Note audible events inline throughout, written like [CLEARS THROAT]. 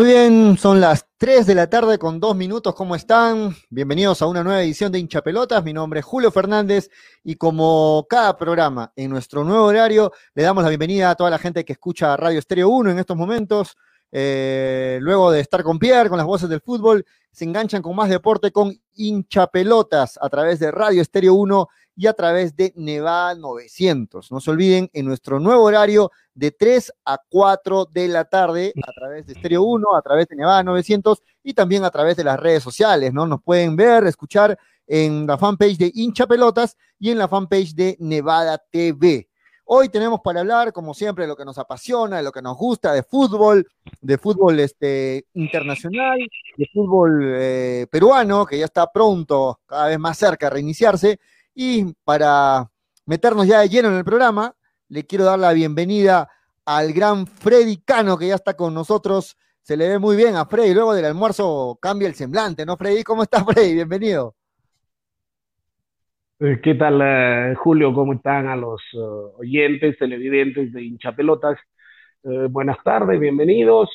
Muy bien, son las 3 de la tarde con dos minutos. ¿Cómo están? Bienvenidos a una nueva edición de Hincha Pelotas. Mi nombre es Julio Fernández y como cada programa en nuestro nuevo horario, le damos la bienvenida a toda la gente que escucha Radio Estéreo 1 en estos momentos. Eh, luego de estar con Pierre, con las voces del fútbol, se enganchan con más deporte con Hincha Pelotas a través de Radio Estéreo 1 y a través de Nevada 900. No se olviden, en nuestro nuevo horario de 3 a 4 de la tarde, a través de Stereo 1, a través de Nevada 900 y también a través de las redes sociales, ¿no? Nos pueden ver, escuchar en la fanpage de Hincha Pelotas y en la fanpage de Nevada TV. Hoy tenemos para hablar, como siempre, de lo que nos apasiona, de lo que nos gusta, de fútbol, de fútbol este, internacional, de fútbol eh, peruano, que ya está pronto, cada vez más cerca de reiniciarse, y para meternos ya de lleno en el programa, le quiero dar la bienvenida al gran Freddy Cano, que ya está con nosotros. Se le ve muy bien a Freddy. Luego del almuerzo cambia el semblante, ¿no, Freddy? ¿Cómo estás, Freddy? Bienvenido. Eh, ¿Qué tal, eh, Julio? ¿Cómo están a los eh, oyentes, televidentes de hinchapelotas? buenas tardes, bienvenidos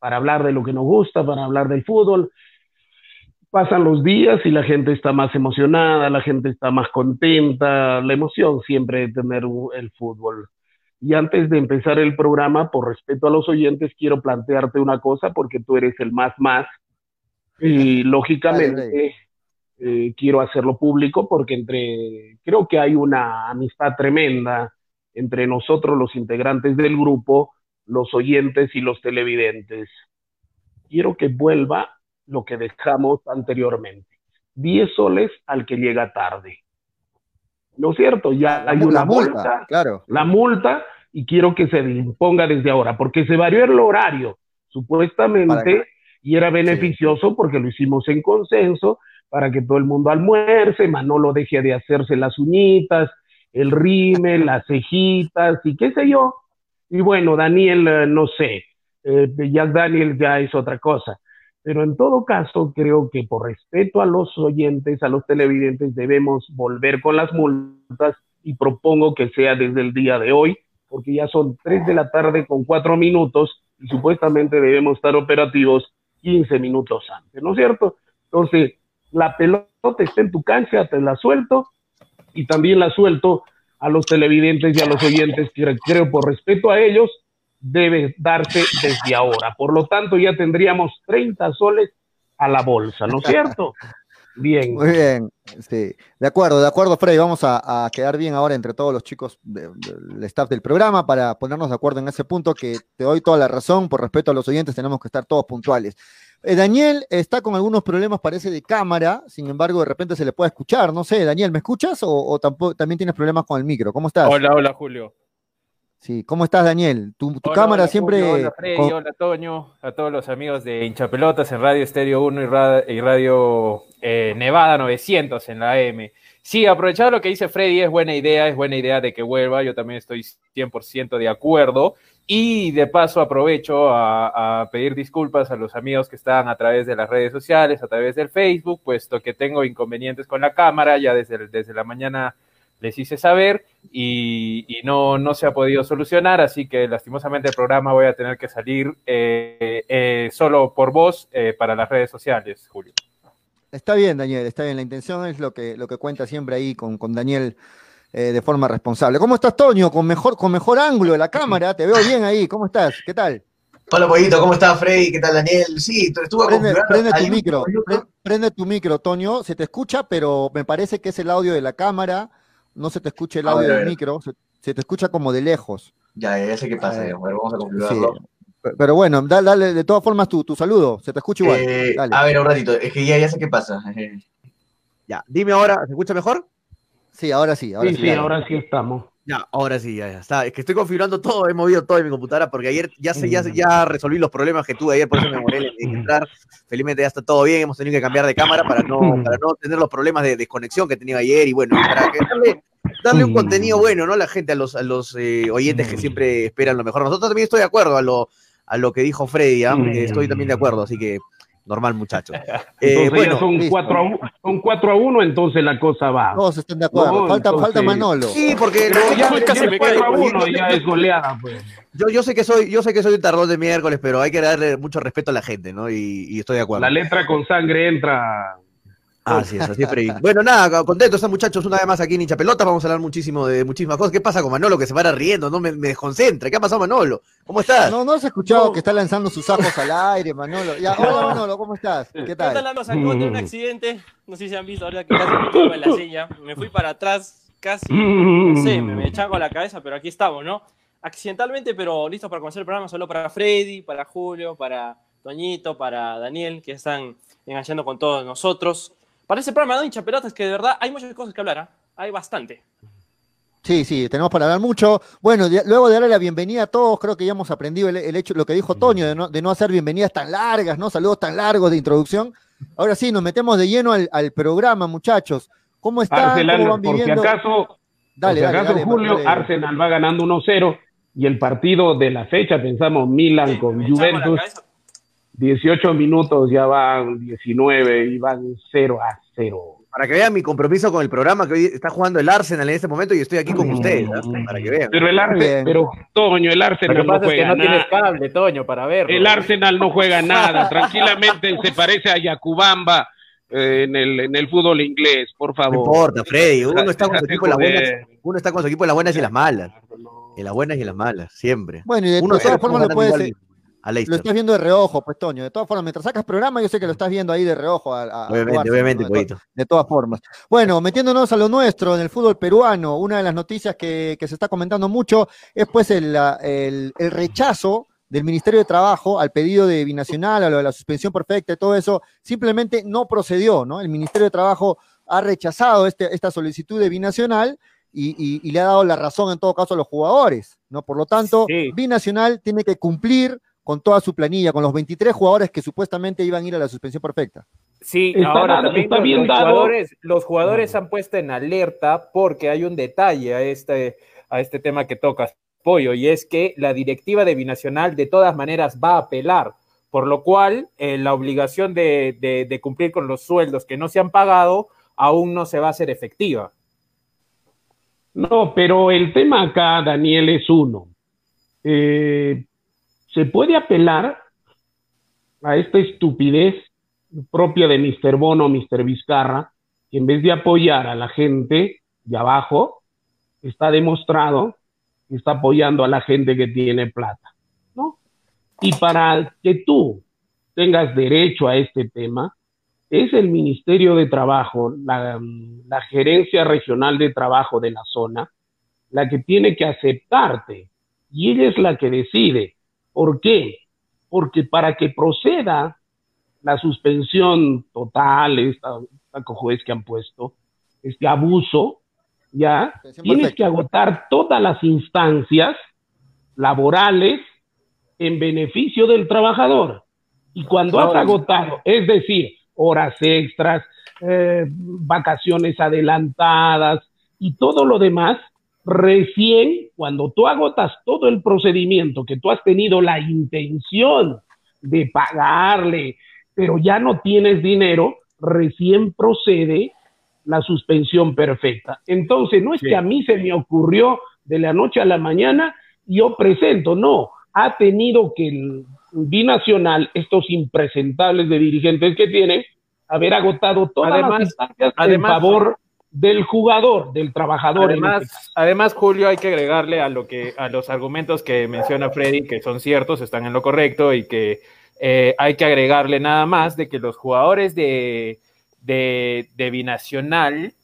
para hablar de lo que nos gusta, para hablar del fútbol pasan los días y la gente está más emocionada, la gente está más contenta, la emoción siempre de tener el fútbol. Y antes de empezar el programa, por respeto a los oyentes, quiero plantearte una cosa porque tú eres el más más y lógicamente eh, quiero hacerlo público porque entre creo que hay una amistad tremenda entre nosotros los integrantes del grupo, los oyentes y los televidentes. Quiero que vuelva lo que dejamos anteriormente. 10 soles al que llega tarde. ¿No es cierto? Ya hay una multa, claro. La multa, y quiero que se imponga desde ahora, porque se varió el horario, supuestamente, y era beneficioso porque lo hicimos en consenso, para que todo el mundo almuerce, Manolo deje de hacerse las uñitas, el rime, [LAUGHS] las cejitas, y qué sé yo. Y bueno, Daniel, eh, no sé, eh, ya Daniel ya es otra cosa pero en todo caso, creo que por respeto a los oyentes, a los televidentes, debemos volver con las multas y propongo que sea desde el día de hoy, porque ya son tres de la tarde con cuatro minutos y supuestamente debemos estar operativos 15 minutos antes, ¿no es cierto? Entonces, la pelota está en tu cancha, te la suelto y también la suelto a los televidentes y a los oyentes, que creo por respeto a ellos debe darse desde ahora. Por lo tanto, ya tendríamos 30 soles a la bolsa, ¿no es [LAUGHS] cierto? Bien. Muy bien, sí. De acuerdo, de acuerdo, Freddy. Vamos a, quedar bien ahora entre todos los chicos del staff del programa para ponernos de acuerdo en ese punto que te doy toda la razón. Por respeto a los oyentes, tenemos que estar todos puntuales. Eh, Daniel está con algunos problemas, parece, de cámara. Sin embargo, de repente se le puede escuchar. No sé, Daniel, ¿me escuchas o, tampoco, también tienes problemas con el micro? ¿Cómo estás? Hola, hola, Julio. Sí, ¿cómo estás, Daniel? Tu, cámara siempre. hola, Freddy, hola, Toño, a todos los amigos de Hinchapelotas en Radio Estéreo 1 y, Radio, eh, Nevada 900 en la AM. Sí, aprovechar lo que dice Freddy, es buena idea, es buena idea de que vuelva. Yo también estoy 100% de acuerdo. Y de paso aprovecho a, a, pedir disculpas a los amigos que están a través de las redes sociales, a través del Facebook, puesto que tengo inconvenientes con la cámara, ya desde, desde la mañana les hice saber y, no, no se ha podido solucionar, así que lastimosamente el programa voy a tener que salir eh, eh, solo por voz eh, para las redes sociales, Julio. Está bien, Daniel, está bien. La intención es lo que, lo que cuenta siempre ahí con, con Daniel de forma responsable. ¿Cómo estás, Toño? Con mejor, con mejor ángulo de la cámara, te veo bien ahí. ¿Cómo estás? ¿Qué tal? Hola, Pollito, ¿cómo estás, Freddy? ¿Qué tal, Daniel? Sí, estuvo prende, prende tu micro, prende tu micro, Toño. Se te escucha, pero me parece que es el audio de la cámara no se te escucha el audio del micro, se, te escucha como de lejos. Ya, ya sé qué pasa, vamos a configurarlo. Pero bueno, dale, de todas formas tu, tu, saludo, se te escucha igual. Eh, a ver, un ratito, es que ya, ya sé qué pasa. ya, dime ahora, ¿se escucha mejor? Sí, ahora sí. Ahora sí, sí, ahora sí estamos. Ya, ahora sí, ya, está. Es que estoy configurando todo, he movido todo en mi computadora porque ayer ya, sé, ya, ya resolví los problemas que tuve ayer, por eso me demoré en entrar. Felizmente ya está todo bien, hemos tenido que cambiar de cámara para no, para no tener los problemas de desconexión que tenía ayer y bueno, para que darle, un contenido bueno, ¿no? La gente, a los, a los eh, oyentes que siempre esperan lo mejor. Nosotros también estoy de acuerdo a lo, a lo que dijo Freddy, ¿ah? estoy también de acuerdo, así que normal, muchachos. [LAUGHS] Eh, bueno, son 4 a, 1, son 4 a 1, entonces la cosa va. Todos están de acuerdo. falta, falta Manolo. Sí, porque no, ya, casi me 4 a 1 ya es goleada, pues. Yo, yo, sé que soy, yo sé que soy un tardón de miércoles, pero hay que darle mucho respeto a la gente, ¿no? Y, y estoy de acuerdo. La letra con sangre entra Así es, así es, Bueno, nada, contentos están muchachos una vez más aquí en Hincha Pelota. Vamos a hablar muchísimo de muchísimas cosas. ¿Qué pasa con Manolo que se para riendo? No me, me desconcentra. ¿Qué ha pasado, Manolo? ¿Cómo estás? No, no has escuchado que está lanzando sus ajos al aire, Manolo. Ya, hola, Manolo, ¿cómo estás? ¿Qué tal? ¿Qué tal, Sacó de un accidente. No sé si han visto ahora que casi me en la silla. Me fui para atrás, casi. No sé, me, me con la cabeza, pero aquí estamos, ¿no? Accidentalmente, pero listo para conocer el programa. Solo para Freddy, para Julio, para Toñito, para Daniel, que están enganchando con todos nosotros para ese programa de hincha pelotas que de verdad hay muchas cosas que hablar, ¿ah? hay bastante. Sí, sí, tenemos para hablar mucho. Bueno, luego de darle la bienvenida a todos, creo que ya hemos aprendido el, hecho, lo que dijo Toño, de no, de no, hacer bienvenidas tan largas, ¿no? Saludos tan largos de introducción. Ahora sí, nos metemos de lleno al, programa, muchachos. ¿Cómo están? Arsenal, ¿Cómo van por si acaso, dale, por si acaso Julio, Arsenal va ganando 1-0 y el partido de la fecha, pensamos Milan con Juventus 18 minutos, ya van 19 y van 0 a 0. Para que vean mi compromiso con el programa que hoy está jugando el Arsenal en este momento y estoy aquí con ustedes, para que vean. Pero el Arsenal, pero Toño, el Arsenal no juega no nada. cable, Toño, para verlo. El Arsenal no juega nada, tranquilamente se parece a Yacubamba eh, en, el, en el fútbol inglés, por favor. No importa, Freddy, uno está con su equipo en las buenas, uno está con su equipo en las buenas y las malas. En las buenas y en las malas, siempre. Bueno, y de todas formas lo puede ser lo estás viendo de reojo, pues, Toño. De todas formas, mientras sacas programa, yo sé que lo estás viendo ahí de reojo. obviamente, obviamente, de, de, todas formas. Bueno, metiéndonos a lo nuestro, en el fútbol peruano, una de las noticias que, se está comentando mucho es pues el, el, rechazo del Ministerio de Trabajo al pedido de Binacional, a lo de la suspensión perfecta y todo eso, simplemente no procedió, ¿no? El Ministerio de Trabajo ha rechazado este, esta solicitud de Binacional y, le ha dado la razón en todo caso a los jugadores, ¿no? Por lo tanto, Binacional tiene que cumplir con toda su planilla, con los 23 jugadores que supuestamente iban a ir a la suspensión perfecta. Sí, ahora también los, jugadores, los jugadores han puesto en alerta porque hay un detalle a este, a este tema que tocas, Pollo, y es que la directiva de Binacional de todas maneras va a apelar, por lo cual eh, la obligación de, de, cumplir con los sueldos que no se han pagado aún no se va a hacer efectiva. No, pero el tema acá, Daniel, es uno. Eh, se puede apelar a esta estupidez propia de Mr. Bono, Mr. Vizcarra, que en vez de apoyar a la gente de abajo, está demostrado que está apoyando a la gente que tiene plata, ¿no? Y para que tú tengas derecho a este tema, es el Ministerio de Trabajo, la, la Gerencia Regional de Trabajo de la zona, la que tiene que aceptarte y ella es la que decide ¿Por qué? Porque para que proceda la suspensión total, esta, esta que han puesto, este abuso, ya, tienes que agotar todas las instancias laborales en beneficio del trabajador. Y cuando has agotado, es decir, horas extras, eh, vacaciones adelantadas y todo lo demás, Recién, cuando tú agotas todo el procedimiento, que tú has tenido la intención de pagarle, pero ya no tienes dinero, recién procede la suspensión perfecta. Entonces, no es que a mí se me ocurrió de la noche a la mañana, yo presento, no, ha tenido que el binacional, estos impresentables de dirigentes que tiene, haber agotado todas las instancias en favor del jugador, del trabajador. Además, además, Julio, hay que agregarle a lo que a los argumentos que menciona Freddy, que son ciertos, están en lo correcto y que eh, hay que agregarle nada más de que los jugadores de, de, Binacional.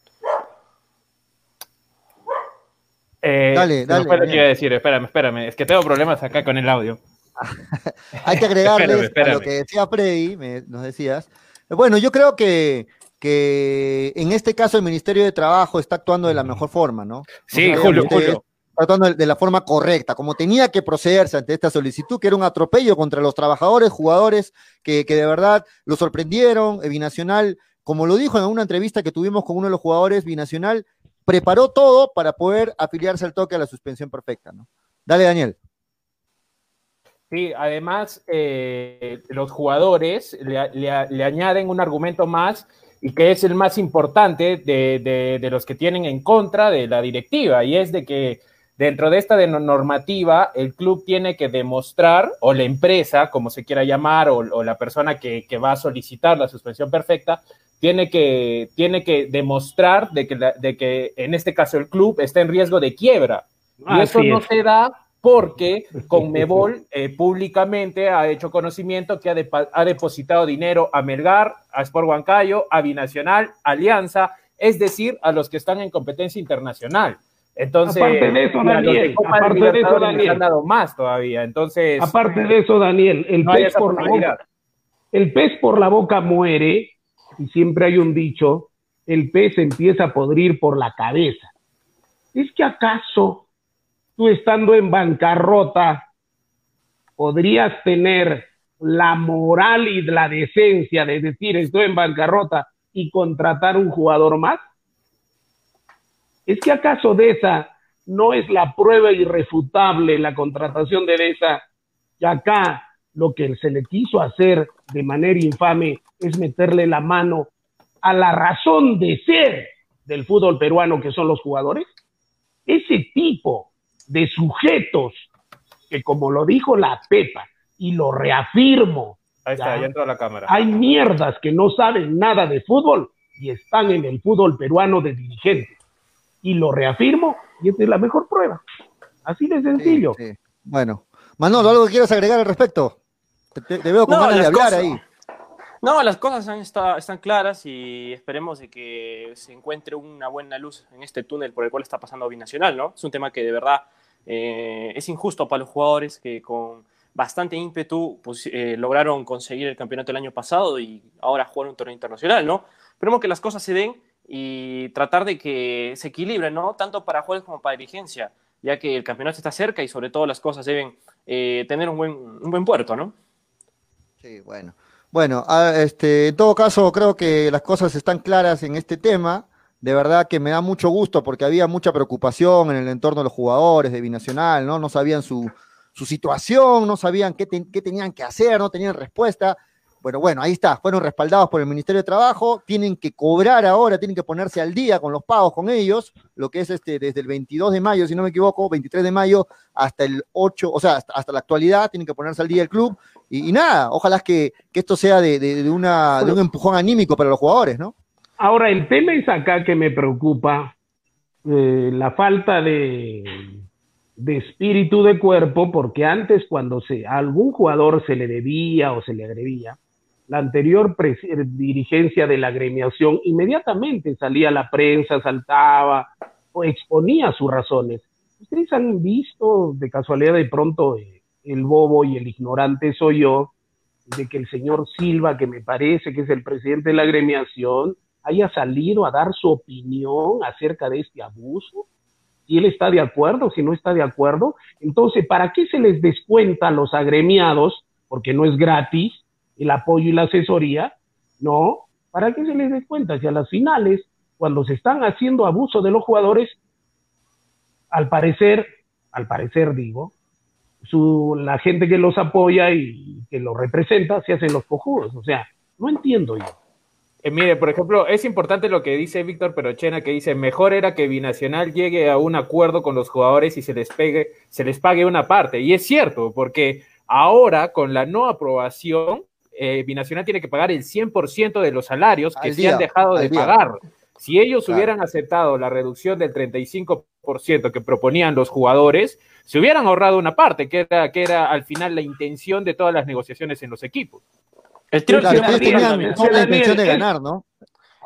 Eh, dale, dale. No lo que iba a decir, espérame, espérame, es que tengo problemas acá con el audio. [LAUGHS] hay que agregarle [LAUGHS] a lo que decía Freddy, nos decías. Bueno, yo creo que que en este caso el Ministerio de Trabajo está actuando de la mejor forma, ¿no? Sí, Julio, Julio. Actuando de la forma correcta, como tenía que procederse ante esta solicitud, que era un atropello contra los trabajadores, jugadores que, de verdad lo sorprendieron. El Binacional, como lo dijo en una entrevista que tuvimos con uno de los jugadores, Binacional preparó todo para poder afiliarse al toque a la suspensión perfecta, ¿no? Dale, Daniel. Sí, además eh, los jugadores le, le- le añaden un argumento más y que es el más importante de, de- de los que tienen en contra de la directiva y es de que dentro de esta normativa el club tiene que demostrar o la empresa, como se quiera llamar, o, o la persona que, que va a solicitar la suspensión perfecta, tiene que, tiene que demostrar de que, la- de que en este caso el club está en riesgo de quiebra. Y eso no es. se da porque [LAUGHS] Conmebol eh, públicamente ha hecho conocimiento que ha, depositado dinero a Melgar, a Sport Huancayo, a Binacional, Alianza, es decir, a los que están en competencia internacional. Entonces, Aparte de eso, Daniel, Copa aparte de eso, Libertadores les Daniel. han dado más todavía. Entonces, Aparte de eso, Daniel, el no pez por la boca, el pez por la boca muere, y siempre hay un dicho, el pez empieza a podrir por la cabeza. ¿Es que acaso tú estando en bancarrota podrías tener la moral y la decencia de decir estoy en bancarrota y contratar un jugador más? ¿Es que acaso Deza no es la prueba irrefutable la contratación de Deza? Y acá lo que se le quiso hacer de manera infame es meterle la mano a la razón de ser del fútbol peruano, que son los jugadores. Ese tipo de sujetos que, como lo dijo la Pepa, y lo reafirmo, ahí está, Ya. ya entró la cámara. hay mierdas que no saben nada de fútbol y están en el fútbol peruano de dirigentes. Y lo reafirmo y esta es la mejor prueba. Así de sencillo. Sí, sí. Bueno, Manolo, ¿algo que quieras agregar al respecto? Te, veo con No, ganas de hablar cosas- ahí. No, las cosas están claras y esperemos de que se encuentre una buena luz en este túnel por el cual está pasando Binacional, ¿no? Es un tema que de verdad eh, es injusto para los jugadores que con bastante ímpetu pues, eh, lograron conseguir el campeonato el año pasado y ahora jugar un torneo internacional, ¿no? Esperemos que las cosas se den y tratar de que se equilibren, ¿no? Tanto para jugadores como para dirigencia, ya que el campeonato está cerca y sobre todo las cosas deben eh, tener un buen, un buen puerto, ¿no? Sí, bueno. Bueno, este, en todo caso, creo que las cosas están claras en este tema. De verdad que me da mucho gusto porque había mucha preocupación en el entorno de los jugadores de Binacional, ¿no? No sabían su, su situación, no sabían qué, qué tenían que hacer, no tenían respuesta. Bueno, bueno, ahí está, fueron respaldados por el Ministerio de Trabajo, tienen que cobrar ahora, tienen que ponerse al día con los pagos con ellos, lo que es este, desde el 22 de mayo, si no me equivoco, 23 de mayo hasta el 8, o sea, hasta, hasta la actualidad, tienen que ponerse al día el club, y, nada, ojalá que, esto sea de, una, de un empujón anímico para los jugadores, ¿no? Ahora, el tema es acá que me preocupa, eh, la falta de, espíritu de cuerpo, porque antes cuando se, a algún jugador se le debía o se le agredía, la anterior eh, dirigencia de la agremiación inmediatamente salía a la prensa, saltaba o exponía sus razones. Ustedes han visto de casualidad de pronto eh, el bobo y el ignorante soy yo, de que el señor Silva, que me parece que es el presidente de la agremiación, haya salido a dar su opinión acerca de este abuso. Si él está de acuerdo, si no está de acuerdo. Entonces, ¿para qué se les descuenta a los agremiados? Porque no es gratis el apoyo y la asesoría. No, ¿para qué se les descuenta? Si a las finales, cuando se están haciendo abuso de los jugadores, al parecer, al parecer digo, su, la gente que los apoya y que los representa se hacen los cojudos. O sea, no entiendo yo. Eh, mire, por ejemplo, es importante lo que dice Víctor Perochena, que dice, mejor era que Binacional llegue a un acuerdo con los jugadores y se les, pegue, se les pague una parte. Y es cierto, porque ahora con la no aprobación, eh, Binacional tiene que pagar el 100% de los salarios que Al se día, han dejado de día. pagar. Si ellos Claro. hubieran aceptado la reducción del 35% que proponían los jugadores, se hubieran ahorrado una parte, que era, que era al final la intención de todas las negociaciones en los equipos. El tiro Claro, la intención de ganar, ¿no?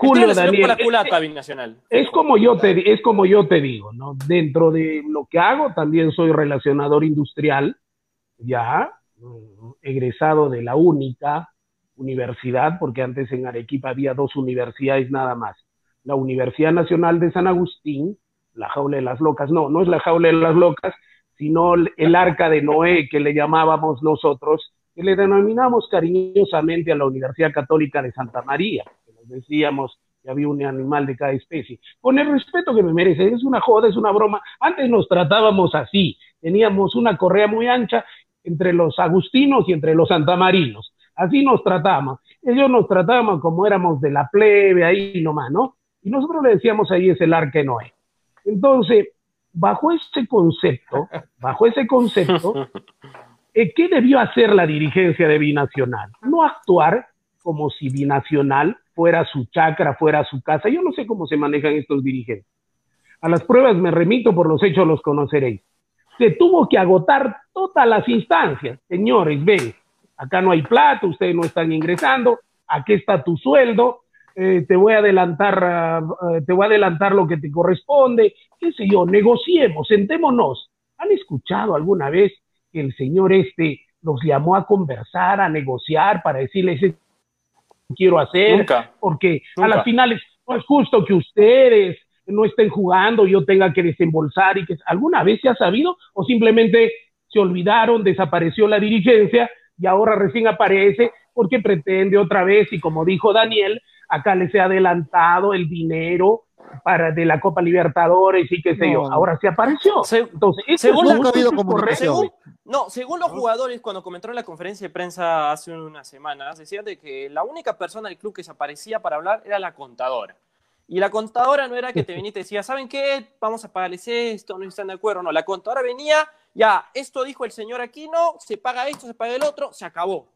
Julio, Daniel, la culata a Binacional. Es como yo te es como yo te digo, ¿no? Dentro de lo que hago también soy relacionador industrial, ya mm, egresado de la única universidad, porque antes en Arequipa había dos universidades nada más. La Universidad Nacional de San Agustín, la jaula de las locas, no, no es la jaula de las locas, sino el arca de Noé que le llamábamos nosotros, que le denominamos cariñosamente a la Universidad Católica de Santa María, que nos decíamos que había un animal de cada especie. Con el respeto que me merece, es una joda, es una broma. Antes nos tratábamos así, teníamos una correa muy ancha entre los agustinos y entre los santamarinos. Así nos tratamos. Ellos nos trataban como éramos de la plebe ahí nomás, ¿no? Y nosotros le decíamos ahí es el arque Noé. Entonces, bajo ese concepto, bajo ese concepto, [LAUGHS] eh, ¿qué debió hacer la dirigencia de Binacional? No actuar como si Binacional fuera su chacra, fuera su casa. Yo no sé cómo se manejan estos dirigentes. A las pruebas me remito, por los hechos los conoceréis. Se tuvo que agotar todas las instancias. Señores, ven, acá no hay plata, ustedes no están ingresando, aquí está tu sueldo, eh, te voy a adelantar, eh, te voy a adelantar lo que te corresponde, qué sé yo, negociemos, sentémonos. ¿Han escuchado alguna vez que el señor este los llamó a conversar, a negociar, para decirles "Esto quiero hacer? Nunca. Porque a las finales no es justo que ustedes no estén jugando, yo tenga que desembolsar y que alguna vez se ha sabido o simplemente se olvidaron, desapareció la dirigencia y ahora recién aparece porque pretende otra vez y como dijo Daniel, acá les he adelantado el dinero para de la Copa Libertadores y qué sé No, yo, ahora se apareció. Se- Entonces, eso según la- comunicación. no, según los jugadores, cuando comentaron en la conferencia de prensa hace unas semanas, decían de que la única persona del club que se aparecía para hablar era la contadora. Y la contadora no era que te [LAUGHS] venía y te decía, ¿saben qué? Vamos a pagarles esto, no están de acuerdo. No, la contadora venía, ya, esto dijo el señor Aquino, se paga esto, se paga el otro, se acabó.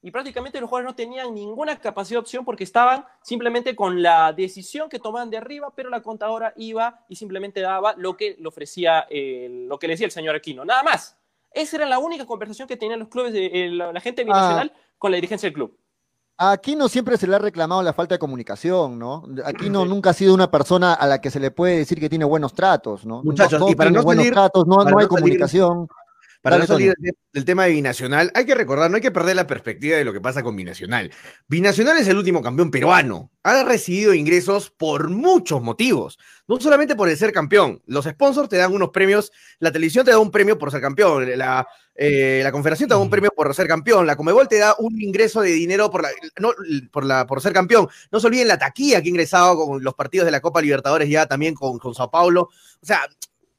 Y prácticamente los jugadores no tenían ninguna capacidad de opción porque estaban simplemente con la decisión que tomaban de arriba, pero la contadora iba y simplemente daba lo que le ofrecía, eh, lo que le decía el señor Aquino, nada más. Esa era la única conversación que tenían los clubes, de, eh, la, la gente binacional con la dirigencia del club. Aquí no siempre se le ha reclamado la falta de comunicación, ¿no? Aquí no nunca ha sido una persona a la que se le puede decir que tiene buenos tratos, ¿no? Muchachos, no, y para tiene no buenos salir- tratos, no, no hay no salir- comunicación. Para Dale, no salir del tema de Binacional, hay que recordar, no hay que perder la perspectiva de lo que pasa con Binacional. Binacional es el último campeón peruano. Ha recibido ingresos por muchos motivos. No solamente por el ser campeón. Los sponsors te dan unos premios, la televisión te da un premio por ser campeón, la, eh, la confederación te da un premio por ser campeón, la Comebol te da un ingreso de dinero por, la, no, por, la, por ser campeón. No se olviden la taquilla que ha ingresado con los partidos de la Copa Libertadores ya también con, con Sao Paulo. O sea,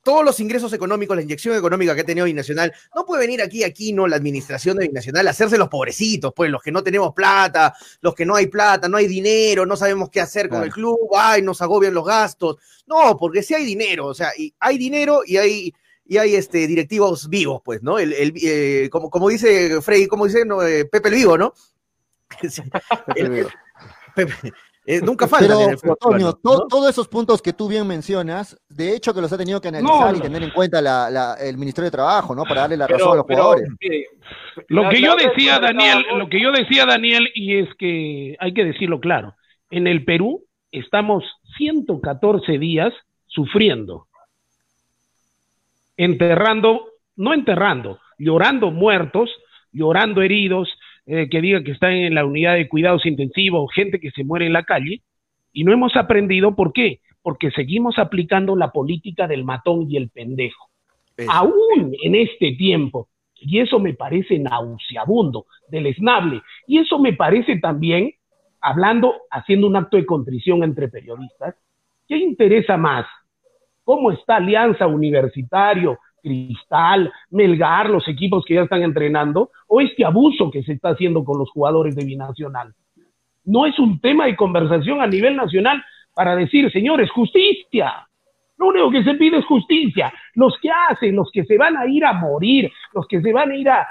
todos los ingresos económicos, la inyección económica que ha tenido Binacional, no puede venir aquí, aquí, no, la administración de Binacional, a hacerse los pobrecitos, pues, los que no tenemos plata, los que no hay plata, no hay dinero, no sabemos qué hacer con el club, ay, nos agobian los gastos. No, porque sí hay dinero, o sea, y hay dinero y hay, y hay este, directivos vivos, pues, ¿no? El, el, eh, como, como dice Freddy, como dice no, eh, Pepe el Vivo, ¿no? [LAUGHS] Sí, el- Pepe, eh, nunca faltan Pero, en el fútbol Antonio, peruano, to- ¿no? todos esos puntos que tú bien mencionas, de hecho que los ha tenido que analizar No, y tener en cuenta la- la- el Ministerio de Trabajo, ¿no? Para darle la Pero- razón a los pero, jugadores. mire, Lo que yo decía, Daniel, lo que yo decía, Daniel, y es que hay que decirlo claro, en el Perú estamos 114 días sufriendo, enterrando, no enterrando, llorando muertos, llorando heridos, eh, que diga que están en la unidad de cuidados intensivos, gente que se muere en la calle, y no hemos aprendido, ¿por qué? Porque seguimos aplicando la política del matón y el pendejo Eso. aún en este tiempo. Y eso me parece nauseabundo, deleznable. Y eso me parece también, hablando, haciendo un acto de contrición entre periodistas, ¿qué interesa más? ¿Cómo está Alianza Universitario, Cristal, Melgar, los equipos que ya están entrenando? ¿O este abuso que se está haciendo con los jugadores de Binacional? No es un tema de conversación a nivel nacional para decir, señores, justicia, lo único que se pide es justicia. Los que hacen, los que se van a ir a morir, los que se van a ir a,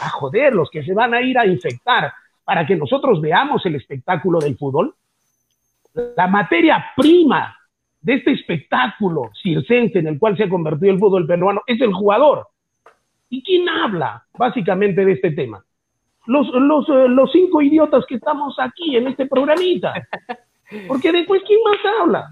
a joder, los que se van a ir a infectar, para que nosotros veamos el espectáculo del fútbol. La materia prima de este espectáculo circense en el cual se ha convertido el fútbol peruano es el jugador. ¿Y quién habla básicamente de este tema? Los, los, eh, los cinco idiotas que estamos aquí en este programita. [LAUGHS] Porque después, ¿quién más habla?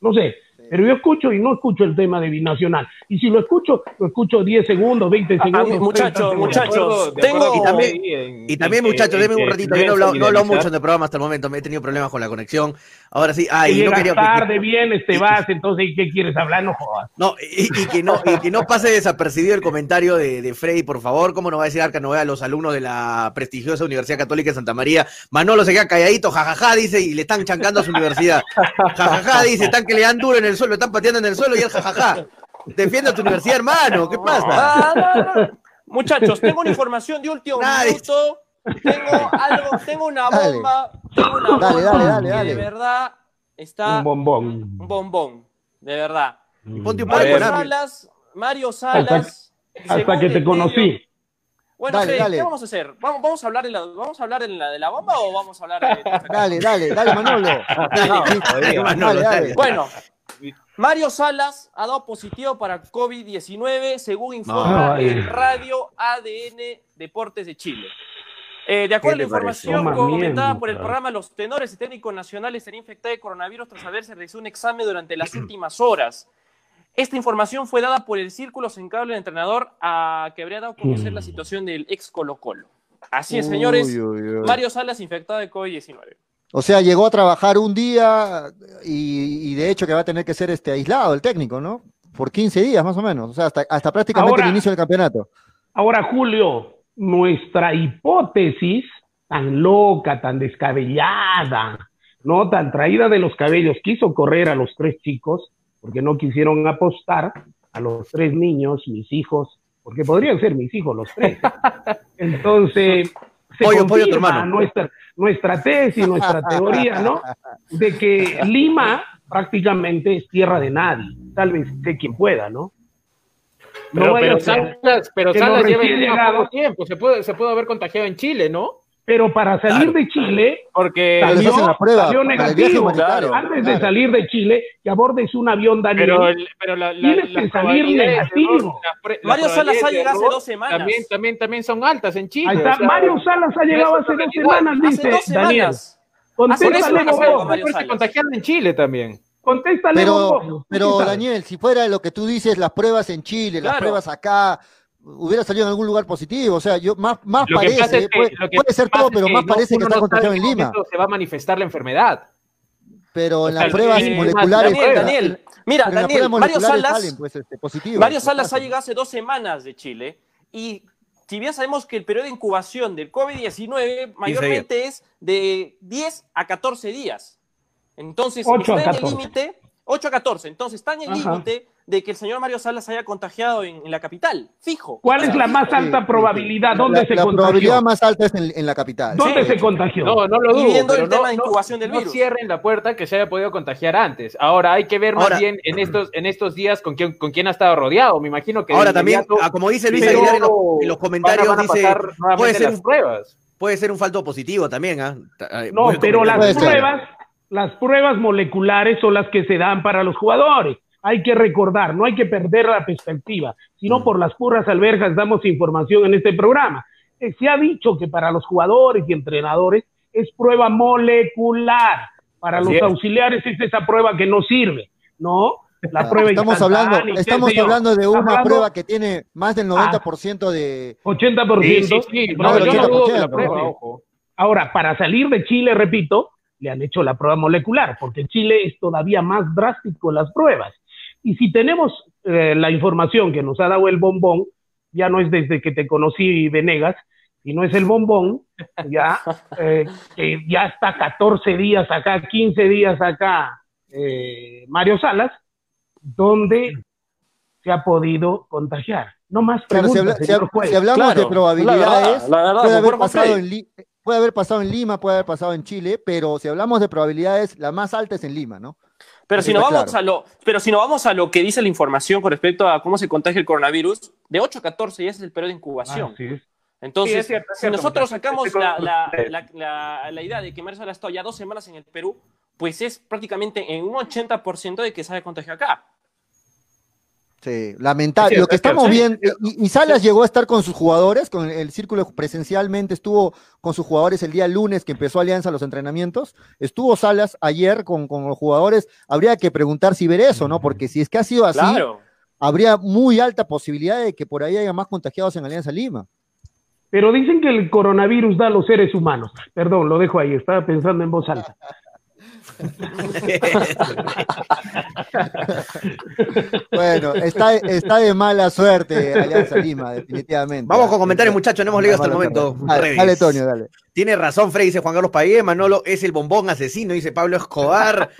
No sé, pero yo escucho y no escucho el tema de binacional. Y si lo escucho, lo escucho 10 segundos, 20 A- a mí, segundos. 30 muchachos, muchachos, tengo- Y también- en- Y también, en muchachos, que- denme un en ratito. Yo no he hablado, no hablado mucho en el programa hasta el momento. Me he tenido problemas con la conexión. Ahora sí. Ah, Que y no quería. tarde, vienes, te vas, entonces ¿qué quieres hablar? No jodas. No, y, y que no, y que no pase desapercibido el comentario de, de Freddy, por favor. ¿Cómo nos va a decir Arca Noé a los alumnos de la prestigiosa Universidad Católica de Santa María? Manolo se queda calladito, jajaja, dice, y le están chancando a su universidad. Jajaja, dice, están que le dan duro en el suelo, lo están pateando en el suelo y él jajaja. Defiende a tu universidad, hermano. ¿Qué pasa? Ah, no, no. Muchachos, tengo una información de último minuto. Tengo algo, tengo una Dale. bomba. Tengo una Dale, bomba dale, dale, dale. de verdad está Un bombón. un bombón. De verdad. Y ponte un. Mario. Salas, Mario Salas. Hasta que te el conocí. Bueno, Dale, Freddy, dale. ¿qué vamos a hacer? ¿Vamos, vamos a hablar de la, vamos a hablar de la, de la bomba o vamos a hablar de Dale, dale, dale, Manolo. Manolo, [LAUGHS] Dale, dale. dale. Bueno, Mario Salas ha dado positivo para COVID-19, según informa el radio ADN Deportes de Chile. Eh, de acuerdo a ¿Qué la información comentada mierda. por el programa, los tenores y técnicos nacionales serían infectados de coronavirus tras haberse realizado un examen durante las últimas horas. Esta información fue dada por el círculo central del entrenador a que habría dado a conocer la situación del ex Colo Colo. Así es, señores. Uy, uy, uy. Mario Salas infectado de COVID-19. O sea, llegó a trabajar un día y, y de hecho que va a tener que ser este aislado el técnico, ¿no? Por 15 días más o menos, o sea, hasta, hasta prácticamente Ahora- el inicio del campeonato. Ahora, Julio, nuestra hipótesis tan loca, tan descabellada, no tan traída de los cabellos, quiso correr a los tres chicos porque no quisieron apostar a los tres niños, mis hijos, porque podrían ser mis hijos los tres. [LAUGHS] Entonces, se Pollo, pollo, tu confirma hermano. nuestra, nuestra tesis, nuestra [LAUGHS] teoría, ¿no? De que Lima prácticamente es tierra de nadie, tal vez sé quien pueda, ¿no? No Pero, vaya pero Salas, pero que Salas lleva poco tiempo. Se puede, se pudo haber contagiado en Chile, ¿no? Pero para salir de Chile Porque salió, la prueba salió negativo. humanitario. Antes de Claro. salir de Chile, que abordes un avión, Daniel. Pero, el- pero la, la, Tienes que salir de negativo. pre- Mario Salas ha de llegado hace dos semanas. También, también, también son altas en Chile. Ahí o está, sea, Mario Salas ha llegado hace dos semanas, Hace dice dos Daniel. semanas. Por eso Contéstale, semanas se contagiaron en Chile también. Contéstale, Pero, Bobo. pero Daniel, si fuera lo que tú dices, las pruebas en Chile, las Claro. pruebas acá, hubiera salido en algún lugar positivo. O sea, yo más, más Lo que parece, pasa es que- puede, lo que puede ser pasa todo, es pero que más no- parece que está no contagiado en Lima. se va a manifestar la enfermedad. Pero en O sea, las pruebas eh, moleculares. Daniel, Daniel, mira, Daniel, Mario Salas, salen, pues, este, positivos. Mario Salas ha llegado hace dos semanas de Chile y si bien sabemos que el periodo de incubación del COVID-19 mayormente es de 10 a 14 días. Entonces, Ocho a está en el 14. límite, 8 a 14, entonces está en el límite de que el señor Mario Salas haya contagiado en, en la capital, fijo. ¿Cuál es la más alta sí, probabilidad? sí. ¿Dónde la, se la contagió? probabilidad más alta es en, en la capital. ¿Dónde Sí. se contagió? No, no lo Y dudo. viendo el tema no- de no- incubación del no virus. cierren la puerta que se haya podido contagiar antes. Ahora hay que ver más Ahora- bien en estos, en estos días con quién, con quién ha estado rodeado. Me imagino que. de Ahora también, inmediato ah, como dice Luis Aguilar en los, en los comentarios, van a dice, pasar puede ser, las un, pruebas. puede ser un falto positivo también, ¿ah? Eh, No, pero las pruebas, las pruebas moleculares son las que se dan para los jugadores. Hay que recordar, no hay que perder la perspectiva. Si no, por las puras alberjas damos información en este programa. Eh, Se ha dicho que para los jugadores y entrenadores es prueba molecular. Para Así los es. auxiliares es esa prueba que no sirve, ¿no? La prueba estamos hablando, estamos hablando de una Hablando prueba que tiene más del 90% de. 80%. Sí, sí, sí. No, Más del yo no dudo de 80%, la prueba, ¿no? ojo. Ahora, para salir de Chile, repito, le han hecho la prueba molecular, porque en Chile es todavía más drástico las pruebas. Y si tenemos eh, la información que nos ha dado el bombón, ya no es desde que te conocí, Venegas, sino es el bombón, ya, [LAUGHS] eh, que ya está 14 días acá, 15 días acá, eh, Mario Salas, donde se ha podido contagiar. No más Claro, si, preguntas, habla- si señor hab- juez. si hablamos Claro, de probabilidades, la verdad, la verdad, puede, haber pasado en Li- puede haber pasado en Lima, puede haber pasado en Chile, pero si hablamos de probabilidades, la más alta es en Lima, ¿no? Pero si, no vamos claro. a lo, pero si no vamos a lo que dice la información con respecto a cómo se contagia el coronavirus, de 8 a 14 ya es el periodo de incubación. Es. Entonces, Sí, es cierto, es si nosotros sacamos Estoy la, la- la- la- la idea de que Salas ha estado ya dos semanas en el Perú, pues es prácticamente en un 80% de que se haya contagiado acá. Sí, lamentable. Lo que estamos es viendo, y, y Salas llegó a estar con sus jugadores, con el, el círculo presencialmente, estuvo con sus jugadores el día lunes que empezó Alianza los entrenamientos, estuvo Salas ayer con, con los jugadores, habría que preguntar si ver eso, ¿no? Porque si es que ha sido así, Claro. habría muy alta posibilidad de que por ahí haya más contagiados en Alianza Lima. Pero dicen que el coronavirus da a los seres humanos. Perdón, lo dejo ahí, estaba pensando en voz alta. [LAUGHS] [LAUGHS] Bueno, está, está de mala suerte Alianza Lima, definitivamente. Vamos con comentarios, muchachos, no hemos leído hasta el momento. Dale, dale, Tonio, dale. Tiene razón, Frey, dice Juan Carlos Pagué, Manolo es el bombón asesino, dice Pablo Escobar.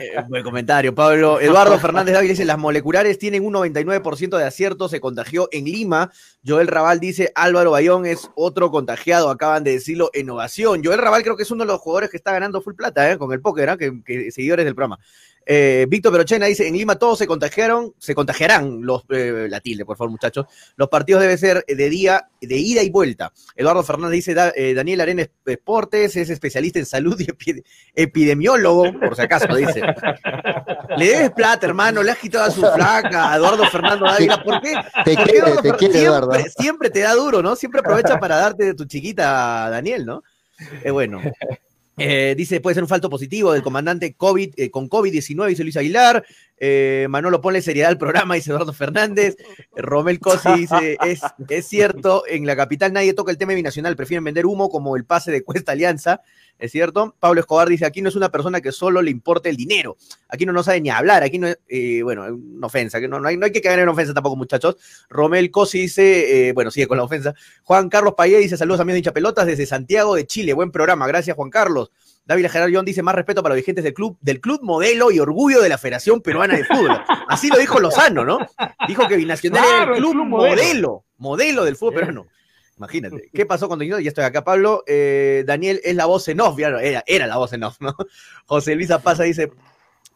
Eh, [LAUGHS] buen comentario, Pablo. Eduardo Fernández Dávila dice, las moleculares tienen un 99% de acierto, se contagió en Lima. Joel Raval dice, Álvaro Bayón es otro contagiado, acaban de decirlo, innovación. Joel Raval creo que es uno de los jugadores que está ganando full plata ¿eh? con el póker, ¿eh? que, que seguidores del programa. Eh, Víctor Perochena dice, en Lima todos se contagiaron, se contagiarán los, eh, la tilde, por favor, muchachos. Los partidos deben ser de día, de ida y vuelta. Eduardo Fernández dice, da, eh, Daniel Arenas Deportes es especialista en salud y epi- epidemiólogo, por si acaso, dice. Le debes plata, hermano, le has quitado a su flaca, a Eduardo Fernando Dávila. ¿Por qué? Te ¿Por qué quiere, Eduardo te Fer- quiere, siempre, Eduardo. siempre te da duro, ¿no? Siempre aprovecha para darte de tu chiquita Daniel, ¿no? Es bueno. Eh, dice, puede ser un falto positivo del comandante COVID, eh, con COVID-19, dice Luis Aguilar. Eh, Manolo, ponle seriedad al programa, dice Eduardo Fernández. Romel Cosi dice, es, es cierto, en la capital nadie toca el tema binacional, prefieren vender humo como el pase de Cuesta Alianza, es cierto. Pablo Escobar dice, aquí no es una persona que solo le importa el dinero, aquí no nos sabe ni hablar, aquí no es, eh, bueno, una ofensa, que no, no, hay, no hay que caer en ofensa tampoco, muchachos. Romel Cosi dice, eh, bueno, sigue con la ofensa. Juan Carlos Payé dice, saludos amigos de hinchapelotas desde Santiago de Chile, buen programa, gracias Juan Carlos. Dávila Gerard John dice más respeto para los vigentes del club, del club modelo y orgullo de la Federación Peruana de Fútbol. Así lo dijo Lozano, ¿no? Dijo que Binacional era Claro, el el club, club modelo. modelo. modelo, del fútbol peruano. Imagínate. ¿Qué pasó cuando yo ya estoy acá, Pablo? Eh, Daniel es la voz en off, ya no, era, era la voz en off, ¿no? [LAUGHS] José Luis Pasa dice,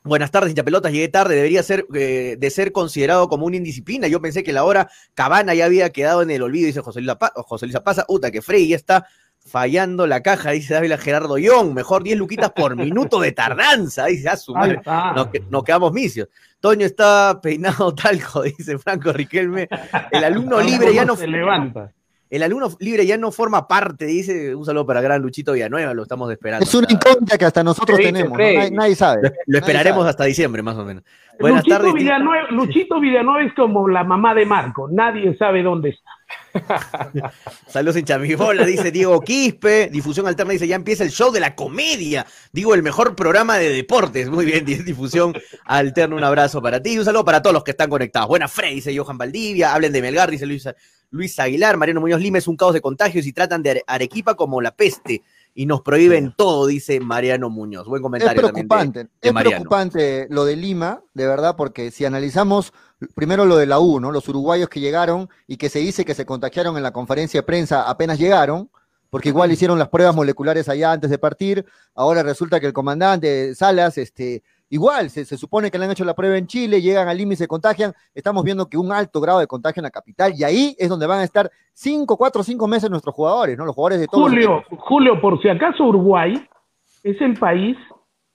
Buenas tardes, hinchapelotas. Llegué tarde, debería ser eh, de ser considerado como una indisciplina. Yo pensé que la hora Cabana ya había quedado en el olvido, dice José Luis, José Luis Pasa. Uta, que Frey ya está fallando la caja, dice Dávila Gerardo Young. Mejor 10 luquitas por minuto de tardanza, dice a su madre. Nos, nos quedamos misios. Toño está peinado [LAUGHS] talco, dice Franco Riquelme. El alumno libre ya no se levanta. El alumno libre ya no forma parte, dice. Un saludo para gran Luchito Villanueva, lo estamos esperando. Es una incógnita que hasta nosotros tenemos. ¿no? Nadie, nadie sabe. lo, esperaremos sabe. hasta diciembre, más o menos. Buenas Luchito, tardes. Villanueva, Luchito Villanueva es como la mamá de Marco. Nadie sabe dónde está. [LAUGHS] Saludos en Chamibola, dice Diego Quispe. Difusión alterna dice, ya empieza el show de la comedia. Digo, el mejor programa de deportes. Muy bien, di- difusión alterna. Un abrazo para ti y un saludo para todos los que están conectados. Buena Frey, dice Johan Valdivia. Hablen de Melgar, dice Luis, Luis Aguilar. Mariano Muñoz Lima es un caos de contagios y tratan de Are- Arequipa como la peste. Y nos prohíben todo, dice Mariano Muñoz. Buen Es comentario también de- preocupante, de es Mariano. preocupante lo de Lima, de verdad, porque si analizamos primero lo de la U, ¿no? Los uruguayos que llegaron y que se dice que se contagiaron en la conferencia de prensa apenas llegaron, porque igual hicieron las pruebas moleculares allá antes de partir, ahora resulta que el comandante Salas, este, igual, se, se supone que le han hecho la prueba en Chile, llegan al Lima y se contagian, estamos viendo que un alto grado de contagio en la capital, y ahí es donde van a estar cinco, cuatro, cinco meses nuestros jugadores, ¿no? Los jugadores de todos los Julio. Julio, por si acaso Uruguay es el país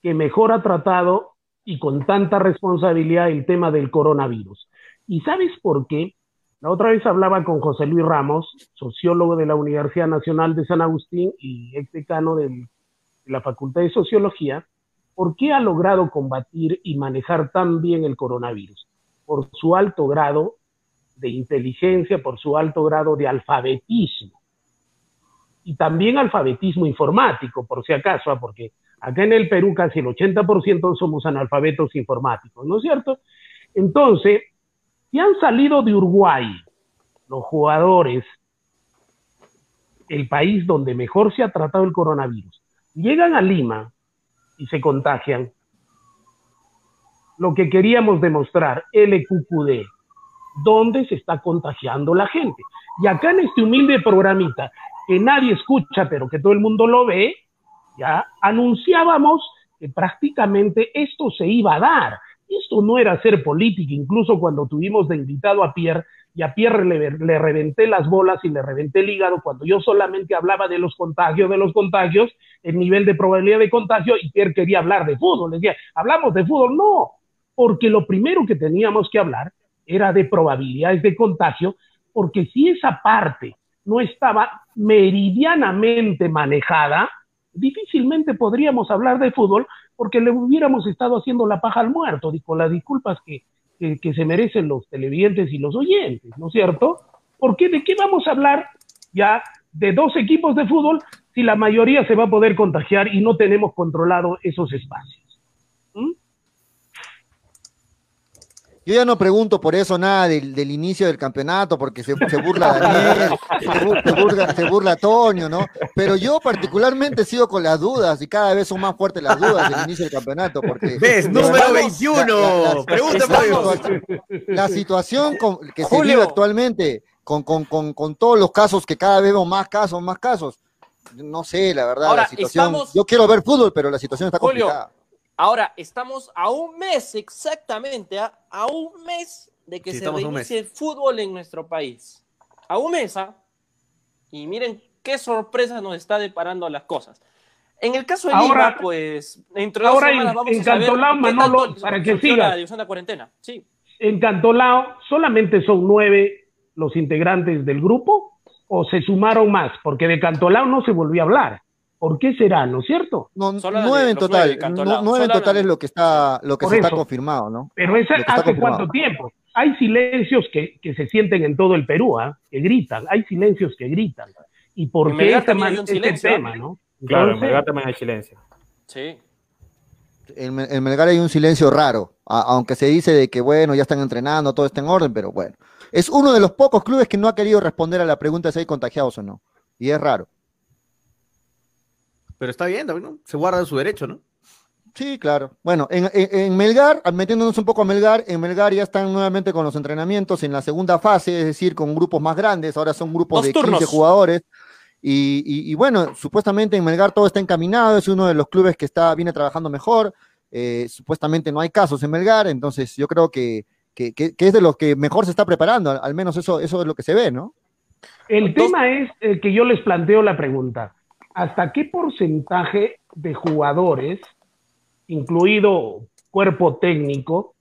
que mejor ha tratado y con tanta responsabilidad el tema del coronavirus. ¿Y sabes por qué? La otra vez hablaba con José Luis Ramos, sociólogo de la Universidad Nacional de San Agustín y ex decano de la Facultad de Sociología, ¿por qué ha logrado combatir y manejar tan bien el coronavirus? Por su alto grado de inteligencia, por su alto grado de alfabetismo y también alfabetismo informático, por si acaso, ah, porque acá en el Perú casi el 80% somos analfabetos informáticos, ¿no es cierto? Entonces, si han salido de Uruguay los jugadores, el país donde mejor se ha tratado el coronavirus, llegan a Lima y se contagian, lo que queríamos demostrar, LQQD, dónde se está contagiando la gente. Y acá en este humilde programita, que nadie escucha, pero que todo el mundo lo ve, ya anunciábamos que prácticamente esto se iba a dar. Esto no era hacer política, incluso cuando tuvimos de invitado a Pierre, y a Pierre le, reventé las bolas y le reventé el hígado cuando yo solamente hablaba de los contagios, de los contagios, el nivel de probabilidad de contagio, y Pierre quería hablar de fútbol. Le decía, ¿hablamos de fútbol? No, porque lo primero que teníamos que hablar era de probabilidades de contagio, porque si esa parte no estaba meridianamente manejada, difícilmente podríamos hablar de fútbol porque le hubiéramos estado haciendo la paja al muerto, con las disculpas que, que, se merecen los televidentes y los oyentes, ¿no es cierto? Porque de qué vamos a hablar ya de dos equipos de fútbol si la mayoría se va a poder contagiar y no tenemos controlado esos espacios. Yo ya no pregunto por eso nada del, del inicio del campeonato, porque se, se burla Daniel, se, bur- se burla, se burla Toño, ¿no? Pero yo particularmente sigo con las dudas y cada vez son más fuertes las dudas del inicio del campeonato, porque ¿Ves? Número verdad, 21. la- la- Pregunta la por situación- la situación con- que se vive actualmente, con, con, con, con todos los casos que cada vez vemos más casos, más casos, no sé, la verdad, Ahora, la situación. estamos- Yo quiero ver fútbol, pero la situación está Julio, complicada. Ahora, estamos a un mes exactamente, ¿ah? a un mes de que Sí, se a reinicie el fútbol en nuestro país. A un mes, ¿ah? Y miren qué sorpresas nos está deparando las cosas. En el caso de Ahora- Lima, pues, entre dos ahora en- semanas vamos en a saber Cantolao, Manolo, para que siga. la división de cuarentena. Sí. En Cantolao, ¿solamente son nueve los integrantes del grupo o se sumaron más? Porque de Cantolao no se volvió a hablar. ¿Por qué será, no es cierto? No, Solo de nueve en total, nueve en total es lo que está, lo que se está confirmado, ¿no? Pero esa hace cuánto tiempo. Hay silencios que, que se sienten en todo el Perú, ¿ah? que gritan. Hay silencios que gritan. ¿Y por En qué Melgar este, este silencio, tema, no? Claro, en Melgar también hay silencio. Sí. En, Me- en Melgar hay un silencio raro, a- aunque se dice de que, bueno, ya están entrenando, todo está en orden, pero bueno. Es uno de los pocos clubes que no ha querido responder a la pregunta de si hay contagiados o no. Y es raro. Pero está bien, ¿no? Se guarda su derecho, ¿no? Sí, claro. Bueno, en, en- en Melgar, metiéndonos un poco a Melgar, en Melgar ya están nuevamente con los entrenamientos en la segunda fase, es decir, con grupos más grandes, ahora son grupos Dos de 15 turnos. jugadores. Y, y- y bueno, supuestamente en Melgar todo está encaminado, es uno de los clubes que está, viene trabajando mejor. eh, supuestamente no hay casos en Melgar, entonces yo creo que, que- que- que es de los que mejor se está preparando, al, menos eso, eso es lo que se ve, ¿no? El tema es eh, que yo les planteo la pregunta. ¿Hasta qué porcentaje de jugadores, incluido cuerpo técnico,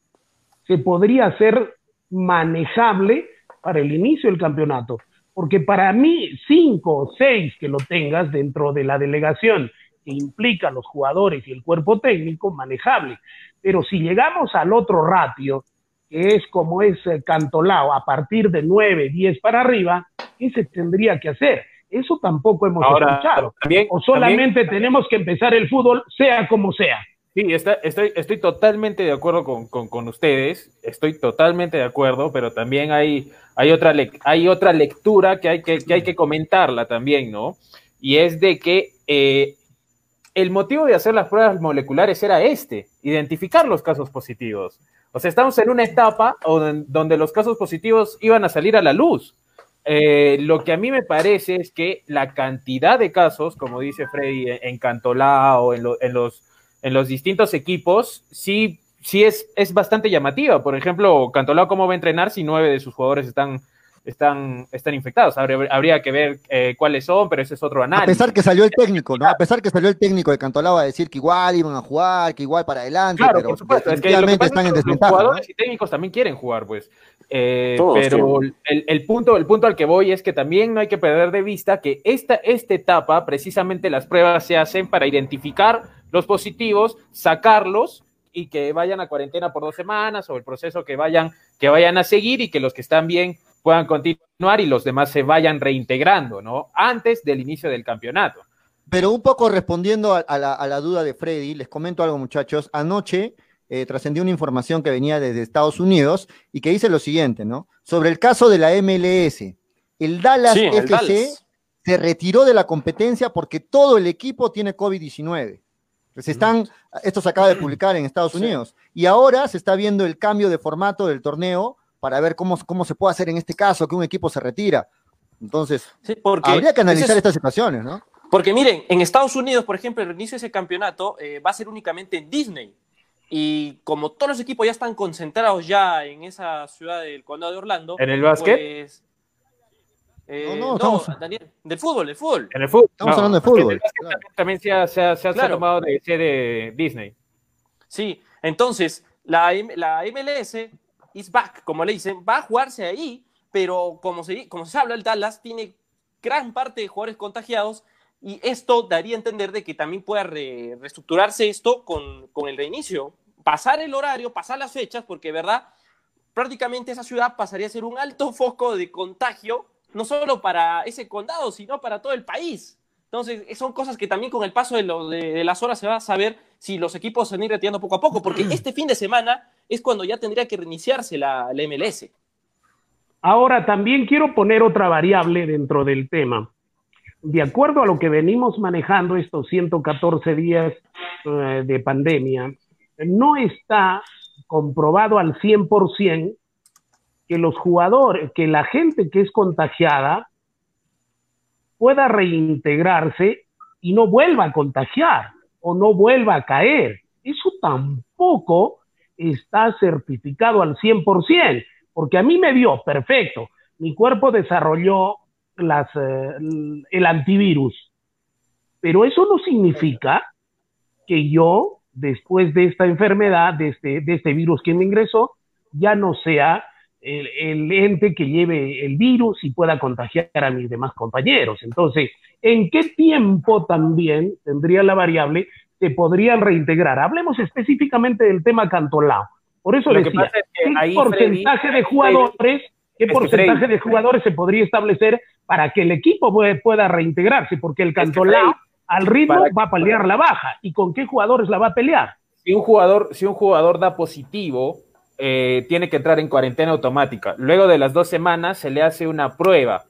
se podría hacer manejable para el inicio del campeonato? Porque para mí, cinco o seis que lo tengas dentro de la delegación que implica a los jugadores y el cuerpo técnico, manejable. Pero si llegamos al otro ratio, que es como es eh, Cantolao, a partir de 9, 10 para arriba, ¿qué se tendría que hacer? Eso tampoco hemos Ahora, escuchado. también, O solamente tenemos que empezar el fútbol, sea como sea. Sí, está- estoy, estoy totalmente de acuerdo con, con- con ustedes, estoy totalmente de acuerdo, pero también hay, hay, otra, lec- hay otra lectura que hay que, que hay que comentarla también, ¿no? Y es de que eh, el motivo de hacer las pruebas moleculares era este, identificar los casos positivos. O sea, estamos en una etapa donde los casos positivos iban a salir a la luz. Eh, lo que a mí me parece es que la cantidad de casos, como dice Freddy, en, Cantolao, los, en los distintos equipos, sí, sí es, es bastante llamativa. Por ejemplo, Cantolao, ¿cómo va a entrenar si nueve de sus jugadores están, están, están infectados? Habría, habría que ver eh, cuáles son, pero ese es otro A análisis. pesar que salió el técnico, ¿no? A pesar que salió el técnico de Cantolao a decir que igual iban a jugar, que igual para adelante, Claro, pero por supuesto. Es que lo que definitivamente pasa están es en que los jugadores y técnicos también quieren jugar, pues. Eh, Todos pero el, el punto, el punto al que voy es que también no hay que perder de vista que esta, esta etapa, precisamente las pruebas se hacen para identificar los positivos, sacarlos y que vayan a cuarentena por dos semanas o el proceso que vayan, que vayan a seguir y que los que están bien puedan continuar y los demás se vayan reintegrando, ¿no? Antes del inicio del campeonato. Pero un poco respondiendo a, a la, a la duda de Freddy, les comento algo, muchachos. Anoche eh, trascendió una información que venía desde Estados Unidos y que dice lo siguiente, ¿no? Sobre el caso de la MLS. El Dallas Sí, el FC Dallas. se retiró de la competencia porque todo el equipo tiene COVID-19. Se están, esto se acaba de publicar en Estados Sí. Unidos. Y ahora se está viendo el cambio de formato del torneo para ver cómo, cómo se puede hacer en este caso que un equipo se retira. Entonces, Sí, porque habría que analizar es- estas situaciones, ¿no? Porque miren, en Estados Unidos, por ejemplo, el inicio de ese campeonato eh, va a ser únicamente en Disney. Y como todos los equipos ya están concentrados ya en esa ciudad del condado de Orlando. ¿En el básquet? pues, eh, No, no, no, estamos- Daniel, del fútbol, del fútbol. En el fútbol. Estamos hablando de fútbol, claro. También, se ha, se ha- se ha- Claro. tomado de sede Disney. Sí, entonces la, la MLS is back, como le dicen, va a jugarse ahí, pero como se, como se habla, el Dallas tiene gran parte de jugadores contagiados y esto daría a entender de que también pueda re- reestructurarse esto con, con el reinicio, pasar el horario, pasar las fechas, porque verdad, prácticamente esa ciudad pasaría a ser un alto foco de contagio, no solo para ese condado, sino para todo el país. Entonces, son cosas que también con el paso de, lo- de- de las horas se va a saber si los equipos se van a ir retirando poco a poco, porque [CLEARS THROAT] este fin de semana es cuando ya tendría que reiniciarse la, MLS. Ahora, también quiero poner otra variable dentro del tema. De acuerdo a lo que venimos manejando estos 114 días eh, de pandemia, no está comprobado al 100% que los jugadores, que la gente que es contagiada pueda reintegrarse y no vuelva a contagiar o no vuelva a caer. Eso tampoco está certificado al 100%, porque a mí me dio perfecto. Mi cuerpo desarrolló las, eh, el antivirus, pero eso no significa que yo, después de esta enfermedad, de este, de este virus que me ingresó, ya no sea el, el, ente que lleve el virus y pueda contagiar a mis demás compañeros. Entonces, ¿en qué tiempo también tendría la variable se podrían reintegrar? Hablemos específicamente del tema Cantolao. Por eso Lo decía, que pasa es que ¿qué ahí, porcentaje Freddy, de jugadores, qué que porcentaje Freddy- de jugadores se podría establecer para que el equipo pueda reintegrarse? Porque el Cantolao al ritmo para- va a pelear la baja. ¿Y con qué jugadores la va a pelear? si un jugador, si un jugador da positivo, eh, tiene que entrar en cuarentena automática. Luego de las dos semanas se le hace una prueba.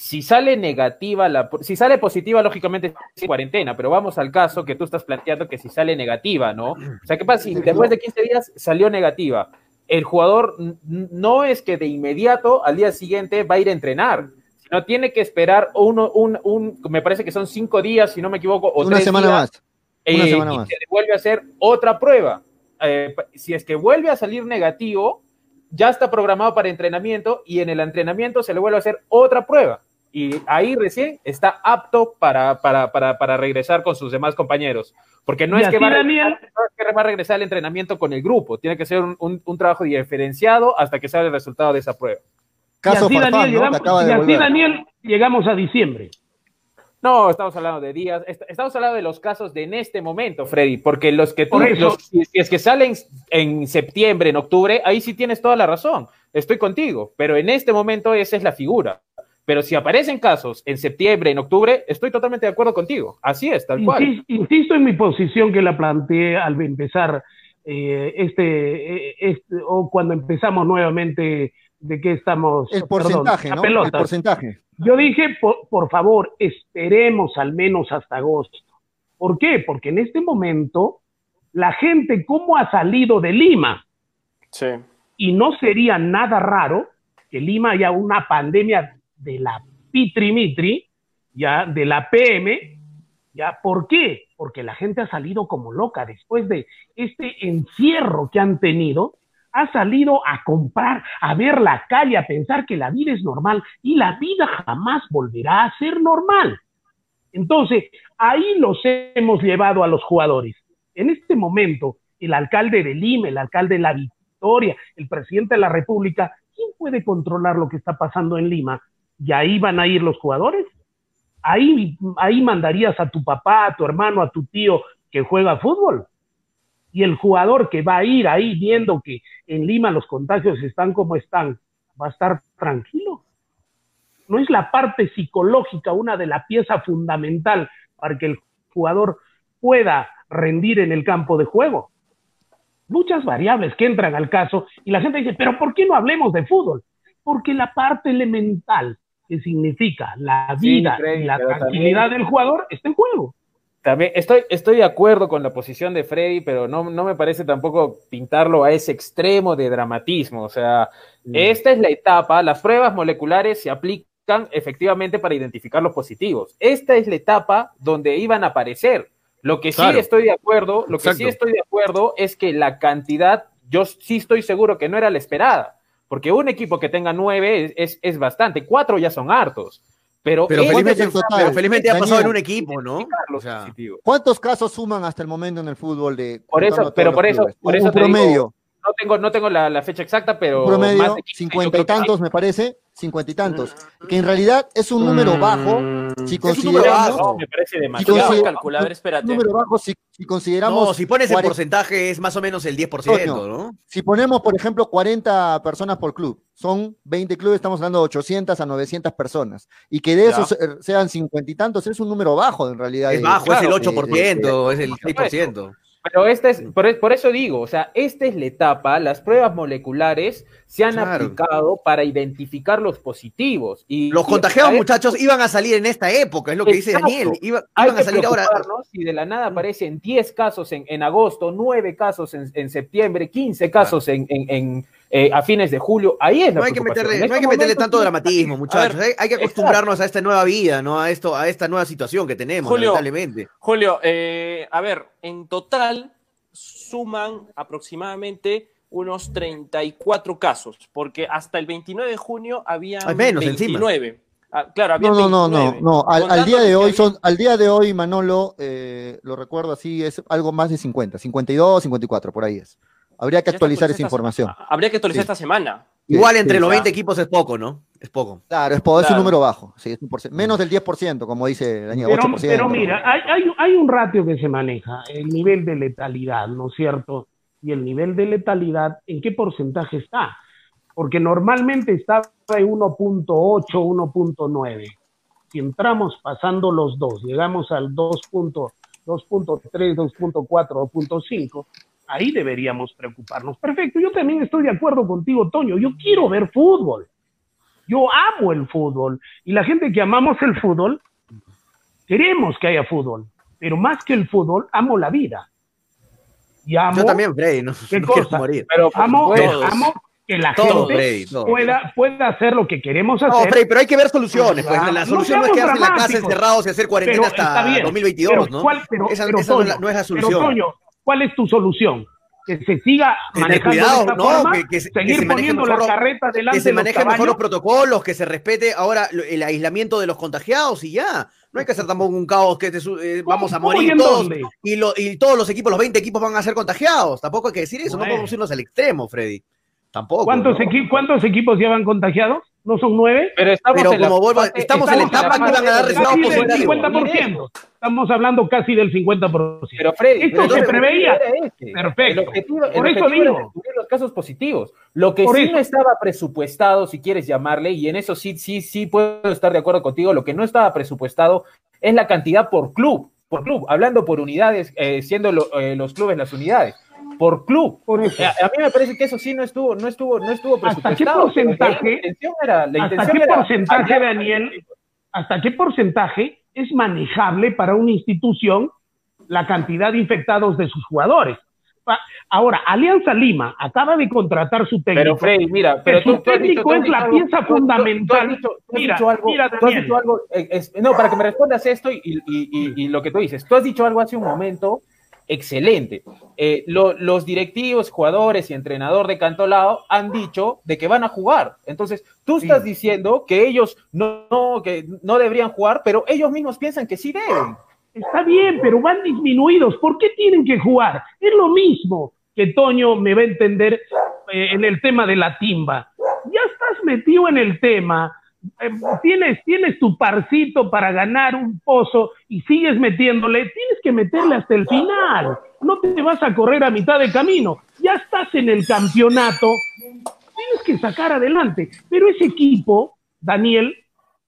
Si sale negativa, la, si sale positiva, lógicamente es cuarentena, pero vamos al caso que tú estás planteando que si sale negativa, ¿no? O sea, ¿qué pasa si después de 15 días salió negativa? El jugador no es que de inmediato al día siguiente va a ir a entrenar, sino tiene que esperar uno, un, un, me parece que son cinco días, si no me equivoco, o Una tres semana días, más. Una eh, semana y más. se vuelve a hacer otra prueba. Eh, si es que vuelve a salir negativo, ya está programado para entrenamiento y en el entrenamiento se le vuelve a hacer otra prueba. Y ahí recién está apto para, para, para, para regresar con sus demás compañeros. Porque no es, que va a Daniel- regresar, no es que va a regresar al entrenamiento con el grupo. Tiene que ser un, un- un trabajo diferenciado hasta que salga el resultado de esa prueba. Caso y así, Farfán, Daniel, llegamos, acaba y de así, volver. Daniel, llegamos a diciembre. No, estamos hablando de días, est- estamos hablando de los casos de en este momento, Freddy, porque los que tú, Por los- si es que salen en septiembre, en octubre, ahí sí tienes toda la razón, estoy contigo, pero en este momento esa es la figura. Pero si aparecen casos en septiembre, en octubre, estoy totalmente de acuerdo contigo. Así es, tal cual. Insis- Insisto en mi posición que la planteé al empezar eh, este, eh, este- o cuando empezamos nuevamente de que estamos. El perdón, porcentaje, a ¿no? El porcentaje. Yo dije, por, por favor, esperemos al menos hasta agosto. ¿Por qué? Porque en este momento la gente, ¿cómo ha salido de Lima? Sí. Y no sería nada raro que Lima haya una pandemia de la pitrimitri, ya, de la PM, ya, ¿por qué? Porque la gente ha salido como loca después de este encierro que han tenido, ha salido a comprar, a ver la calle, a pensar que la vida es normal y la vida jamás volverá a ser normal. Entonces, ahí los hemos llevado a los jugadores. En este momento, el alcalde de Lima, el alcalde de La Victoria, el presidente de la República, ¿quién puede controlar lo que está pasando en Lima? ¿Y ahí van a ir los jugadores? Ahí, ahí mandarías a tu papá, a tu hermano, a tu tío que juega fútbol. Y el jugador que va a ir ahí viendo que en Lima los contagios están como están, va a estar tranquilo. No es la parte psicológica una de la pieza fundamental para que el jugador pueda rendir en el campo de juego. Muchas variables que entran al caso y la gente dice, pero ¿por qué no hablemos de fútbol? Porque la parte elemental que significa la vida y la tranquilidad también- del jugador está en juego. También estoy, estoy de acuerdo con la posición de Freddy, pero no, no me parece tampoco pintarlo a ese extremo de dramatismo. O sea, esta es la etapa, las pruebas moleculares se aplican efectivamente para identificar los positivos. Esta es la etapa donde iban a aparecer. Lo que sí estoy de acuerdo, lo que sí estoy de acuerdo es que la cantidad, yo sí estoy seguro que no era la esperada, porque un equipo que tenga nueve es, es, es bastante, cuatro ya son hartos. Pero, Pero felizmente, es el total? pero felizmente ha pasado en un equipo, ¿no? O sea. ¿Cuántos casos suman hasta el momento en el fútbol de Por eso- pero por eso- clubes? por Un- eso un te digo, promedio, No tengo, no tengo la, la fecha exacta, pero un promedio, más de 15, yo cincuenta y tantos me parece, cincuenta y tantos, que en realidad es un número bajo si número consideramos bajo. No, me parece Si demasiado. Ver, espérate. número bajo si, si consideramos no, si pones el porcentaje es más o menos el 10%, ¿no? si ponemos por ejemplo 40 personas por club, son 20 clubes, estamos hablando de 800 a 900 personas y que de Ya. esos eh, sean cincuenta y tantos es un número bajo en realidad. Es de- bajo, es el claro, 8%, es el 6%. Pero esta es, por, por eso digo, o sea, esta es la etapa, las pruebas moleculares se han Claro. aplicado para identificar los positivos. Y Los y contagiados, a muchachos, iban a salir en esta época, es lo que dice Exacto. Daniel. Iba- hay iban a que salir ahora. si de la nada aparecen 10 casos en, en agosto, 9 casos en, en septiembre, 15 casos en, en- en, eh, a fines de julio. Ahí es la No hay que meterle, En no hay que meterle tanto dramatismo, muchachos. ver, hay, hay que acostumbrarnos a esta nueva vida, ¿no? A esto, a esta nueva situación que tenemos, Julio. lamentablemente. Julio, eh, a ver, en total suman aproximadamente unos 34 casos, porque hasta el 29 de junio había Hay menos encima. 29. Ah, claro, había No, no, no, no, 29. no. Al, al día de hoy son, al día de hoy, Manolo, eh, lo recuerdo así, es algo más de 50, 52, 54, por ahí es. Habría que Ya está actualizar esa información. esta- Habría que actualizar Sí. esta semana. Igual entre sí, los ya. 20 equipos es poco, ¿no? Es poco. Claro, es, po- es un número bajo, sí, es un porce- menos del 10%, como dice Daniel, Pero, 8%. pero mira, hay, hay, hay un ratio que se maneja, el nivel de letalidad, ¿no es cierto? Y el nivel de letalidad, ¿en qué porcentaje está? Porque normalmente estaba en 1.8, 1.9. Si entramos pasando los dos, llegamos al 2.2, 2.3, 2.4, 2.5, ahí deberíamos preocuparnos. Perfecto, yo también estoy de acuerdo contigo, Toño. Yo quiero ver fútbol. Yo amo el fútbol. Y la gente que amamos el fútbol, queremos que haya fútbol. Pero más que el fútbol, amo la vida. Y amo, Yo también, Freddy, no, ¿Qué no cosa? morir. Pero amo, amo que la Todo, gente pueda, pueda hacer lo que queremos No, hacer. Freddy, pero hay que ver soluciones. Pues. Ah, La no solución no, es quedarse en la casa encerrados y hacer cuarentena hasta bien, 2022, pero ¿no? ¿cuál- pero- esa pero, esa no, es la, Toño, no es la Pero, solución. Toño, ¿cuál es tu solución? Que se siga manejando cuidado, de esta no, forma, que- que se- que seguir se manejen poniendo la mejor los- carreta delante que se manejen mejor los protocolos, que se respete ahora el aislamiento de los contagiados y ya. No hay que hacer tampoco un caos que te eh, vamos a ¿Cómo y morir todos dónde? y, lo- y todos los equipos, los 20 equipos van a ser contagiados. Tampoco hay que decir eso, no podemos irnos al extremo, Freddy. Tampoco. ¿Cuántos, ¿no? equi- ¿Cuántos equipos llevan contagiados? ¿No son nueve? pero estamos Pero en la como vuelvo a- parte- estamos en la etapa que van a dar resultados positivos. 50%. Estamos hablando casi del 50%. Pero Freddy, Esto pero se preveía. este. Perfecto. El objetivo, el Por eso digo. los casos positivos. Lo que Por sí eso. no estaba presupuestado, si quieres llamarle, y en eso sí, sí, sí puedo estar de acuerdo contigo, lo que no estaba presupuestado es la cantidad por club, por club, hablando por unidades, eh, siendo lo- eh, los clubes las unidades, por club. Por eso. A, a mí me parece que eso sí no estuvo, no estuvo, no estuvo ¿Hasta qué porcentaje- La intención era, la ¿Hasta qué era porcentaje, Daniel? ¿Hasta qué porcentaje es manejable para una institución la cantidad de infectados de sus jugadores? Ahora, Alianza Lima acaba de contratar su técnico. Pero Freddy, mira, pero tú, su has técnico tú has es la algo- pieza tú- has fundamental. dicho- tú has Mira, dicho algo- mira, tú has dicho algo, eh, es- no, para que me respondas esto y, y- y- y lo que tú dices. Tú has dicho algo hace un momento excelente. Eh, lo- los directivos, jugadores y entrenador de Cantolao han dicho de que van a jugar. Entonces, tú estás diciendo que ellos no, no- que no deberían jugar, pero ellos mismos piensan que sí deben. Está bien, pero van disminuidos. ¿Por qué tienen que jugar? Es lo mismo que Toño me va a entender eh, en el tema de la timba. Ya estás metido en el tema, tienes, tienes tu parcito para ganar un pozo y sigues metiéndole, tienes que meterle hasta el final. No te vas a correr a mitad de camino. Ya estás en el campeonato, tienes que sacar adelante. Pero ese equipo, Daniel,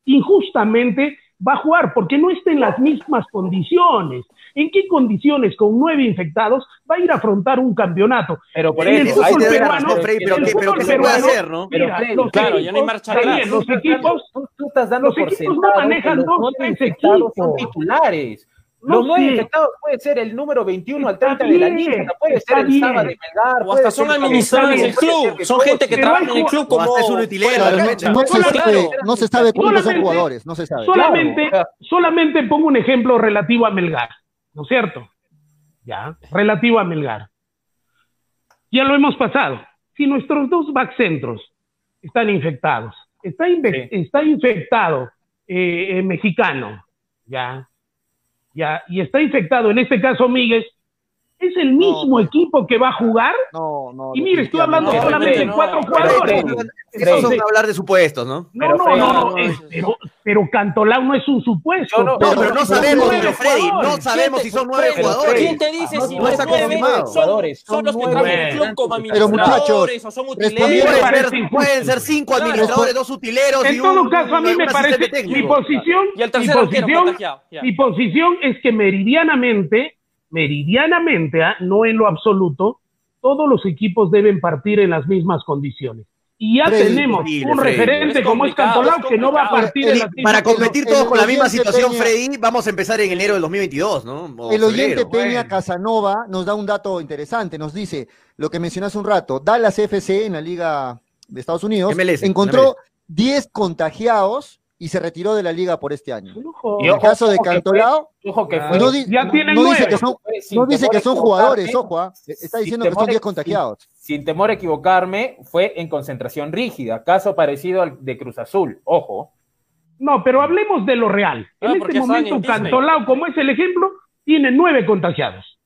injustamente va a jugar porque no está en las mismas condiciones. ¿En qué condiciones con nueve infectados va a ir a afrontar un campeonato? Pero por En el eso, Ahí fútbol peruano, pero, el ¿qué, pero fútbol ¿qué se puede hacer, no? Mira, los claro, equipos, ya no hay marcha atrás. los equipos, tú, tú estás dando los por equipos no manejan los dos, tres infectados son equipos. titulares. No Los nueve infectados puede ser el número 21 al Está 30 de la lista, puede ser el. Saba de Melgar, O hasta son el administradores del club. que Son gente que trabaja en el club como. es un utilero, no, no se sabe, no se sabe cuántos son jugadores, no se sabe. solamente, Claro. solamente pongo un ejemplo relativo a Melgar, ¿no es cierto? Ya, relativo a Melgar. Ya lo hemos pasado. Si nuestros dos backcentros están infectados, está, inve- Sí. está infectado eh, eh, mexicano, ya, ya, y está infectado, en este caso Miguel, es el mismo pues. equipo que va a jugar. No, no. Y mire, estoy hablando No, solamente de no, cuatro jugadores. Esos son hablar de supuestos, ¿no? no, no, no, es- pero, pero Cantolao no es un supuesto. No- No, pero no sabemos, Freddy, no sabemos si son nueve jugadores. ¿Quién te dice si no está nueve confirmado. son, Jugadores, son son los que en el club como administradores o son utileros? Pueden ser, cinco administradores, dos utileros En todo caso, a mí me parece, mi posición, mi posición es que meridianamente meridianamente, ¿ah? no en lo absoluto, todos los equipos deben partir en las mismas condiciones. Y ya Freddy, tenemos un Freddy. referente Es como es Cantolao es que no va a partir en las mismas Para competir todos con la misma situación, Peña- Freddy, vamos a empezar en enero del 2022, ¿no? O El oyente febrero. Peña bueno. Casanova nos da un dato interesante, nos dice lo que mencioné hace un rato, Dallas FC en la Liga de Estados Unidos MLS, encontró 10 contagiados y se retiró de la liga por este año. Ojo. En el caso de Cantolao, no, di- ya tienen no dice que son, no dice que jugadores, ojo, ah, está diciendo que son temor a- 10 contagiados. Sin, sin temor a equivocarme, fue en concentración rígida, caso parecido al de Cruz Azul. Ojo. No, pero hablemos de lo real. Ah, en este momento, en. Cantolao, como es el ejemplo, tiene nueve contagiados.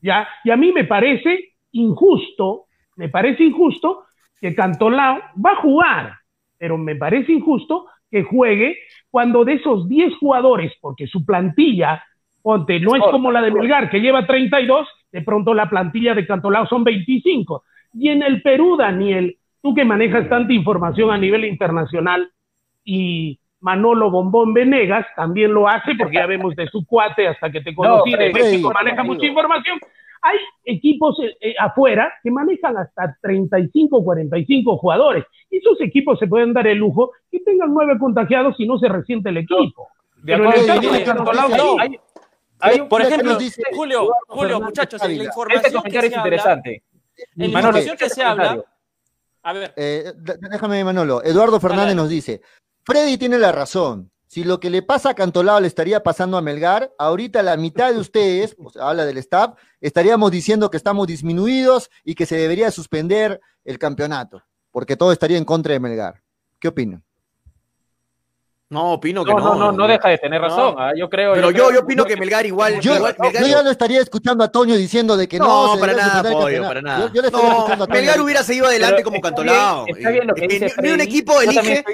¿Ya? Y a mí me parece injusto, me parece injusto que Cantolao va a jugar, pero me parece injusto que juegue cuando de esos 10 jugadores, porque su plantilla, ponte, no es como la de Melgar, que lleva 32, de pronto la plantilla de Cantolao son 25. Y en el Perú, Daniel, tú que manejas tanta información a nivel internacional, y Manolo Bombón Venegas también lo hace, porque ya vemos de su cuate hasta que te conocí, de México maneja mucha información. Hay equipos eh, eh, afuera que manejan hasta 35, 45 jugadores. Y esos equipos se pueden dar el lujo que tengan nueve contagiados y no se resiente el equipo. De Pero en el caso de Cantolao, hay, hay un- Por ejemplo, dice Julio, Julio, muchachos, en la este información que comentario es se habla, interesante. en la información que este se habla, a ver, Eh, déjame, Manolo. Eduardo Fernández nos dice: Freddy tiene la razón. Si lo que le pasa a Cantolao le estaría pasando a Melgar, ahorita la mitad de ustedes, habla del staff, estaríamos diciendo que estamos disminuidos y que se debería suspender el campeonato, porque todo estaría en contra de Melgar. ¿Qué opinan? No, opino que No, no. no, no, no deja de tener No. razón. ah, Yo creo. Pero yo, creo- yo opino que Melgar igual. Yo, igual- Melgar- yo ya lo estaría escuchando a Toño diciendo de que no. No, se para nada, pollo, para nada. Yo, yo le estaría No, escuchando a Toño. Melgar hubiera seguido adelante Pero como está Cantolao. bien, está bien lo que Es dice ni, ni un equipo elige,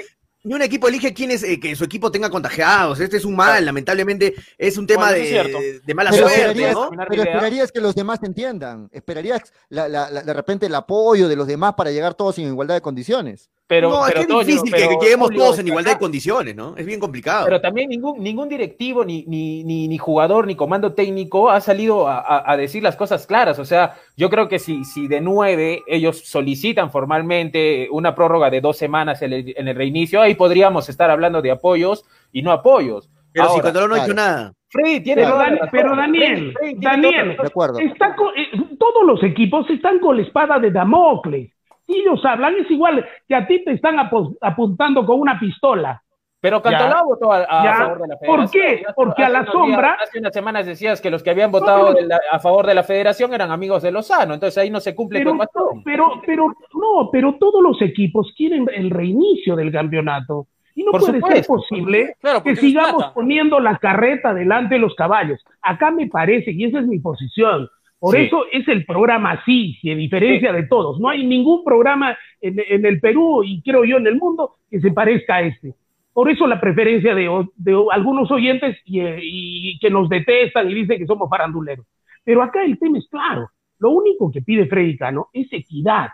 ni un equipo elige quién es, eh, que su equipo tenga contagiados. Este es un mal, lamentablemente es un tema Bueno, de, de mala Pero, suerte, esperarías, ¿no? pero esperarías que los demás entiendan. Esperarías la- la- la- de repente el apoyo de los demás para llegar todos en igualdad de condiciones. Pero, no, pero, es Toño, difícil que- pero, que lleguemos Julio, todos en igualdad de condiciones, ¿no? Es bien complicado. Pero también ningún, ningún directivo, ni, ni, ni, ni jugador, ni comando técnico ha salido a, a- a decir las cosas claras. O sea, yo creo que si, si de nueve ellos solicitan formalmente una prórroga de dos semanas en el, en el reinicio, ahí podríamos estar hablando de apoyos y no apoyos. Pero si Ahora, Cantolao no ha hecho nada. Freddy tiene Pero, razón. pero Daniel, Freddy Daniel. De acuerdo. Está co- eh, todos los equipos están con la espada de Damocles. Ellos hablan, es igual que a ti te están apuntando con una pistola. Pero Cantolao votó a, favor de la ¿Por federación. qué? Y hace- Porque a la sombra- días- hace unas semanas decías que los que habían votado pero- de la- a favor de la federación eran amigos de Lozano. Entonces ahí no se cumple Pero, patrón. pero, pero, no, pero todos los equipos quieren el reinicio del campeonato. Y no Por puede supuesto, ser posible claro, que sigamos poniendo la carreta delante de los caballos. Acá me parece, y esa es mi posición, por Sí. eso es el programa y a diferencia de todos. No hay ningún programa en, en el Perú y creo yo en el mundo que se parezca a este. Por eso la preferencia de, de algunos oyentes y, y que nos detestan y dicen que somos faranduleros. Pero acá el tema es claro. Lo único que pide Freddy Cano es equidad.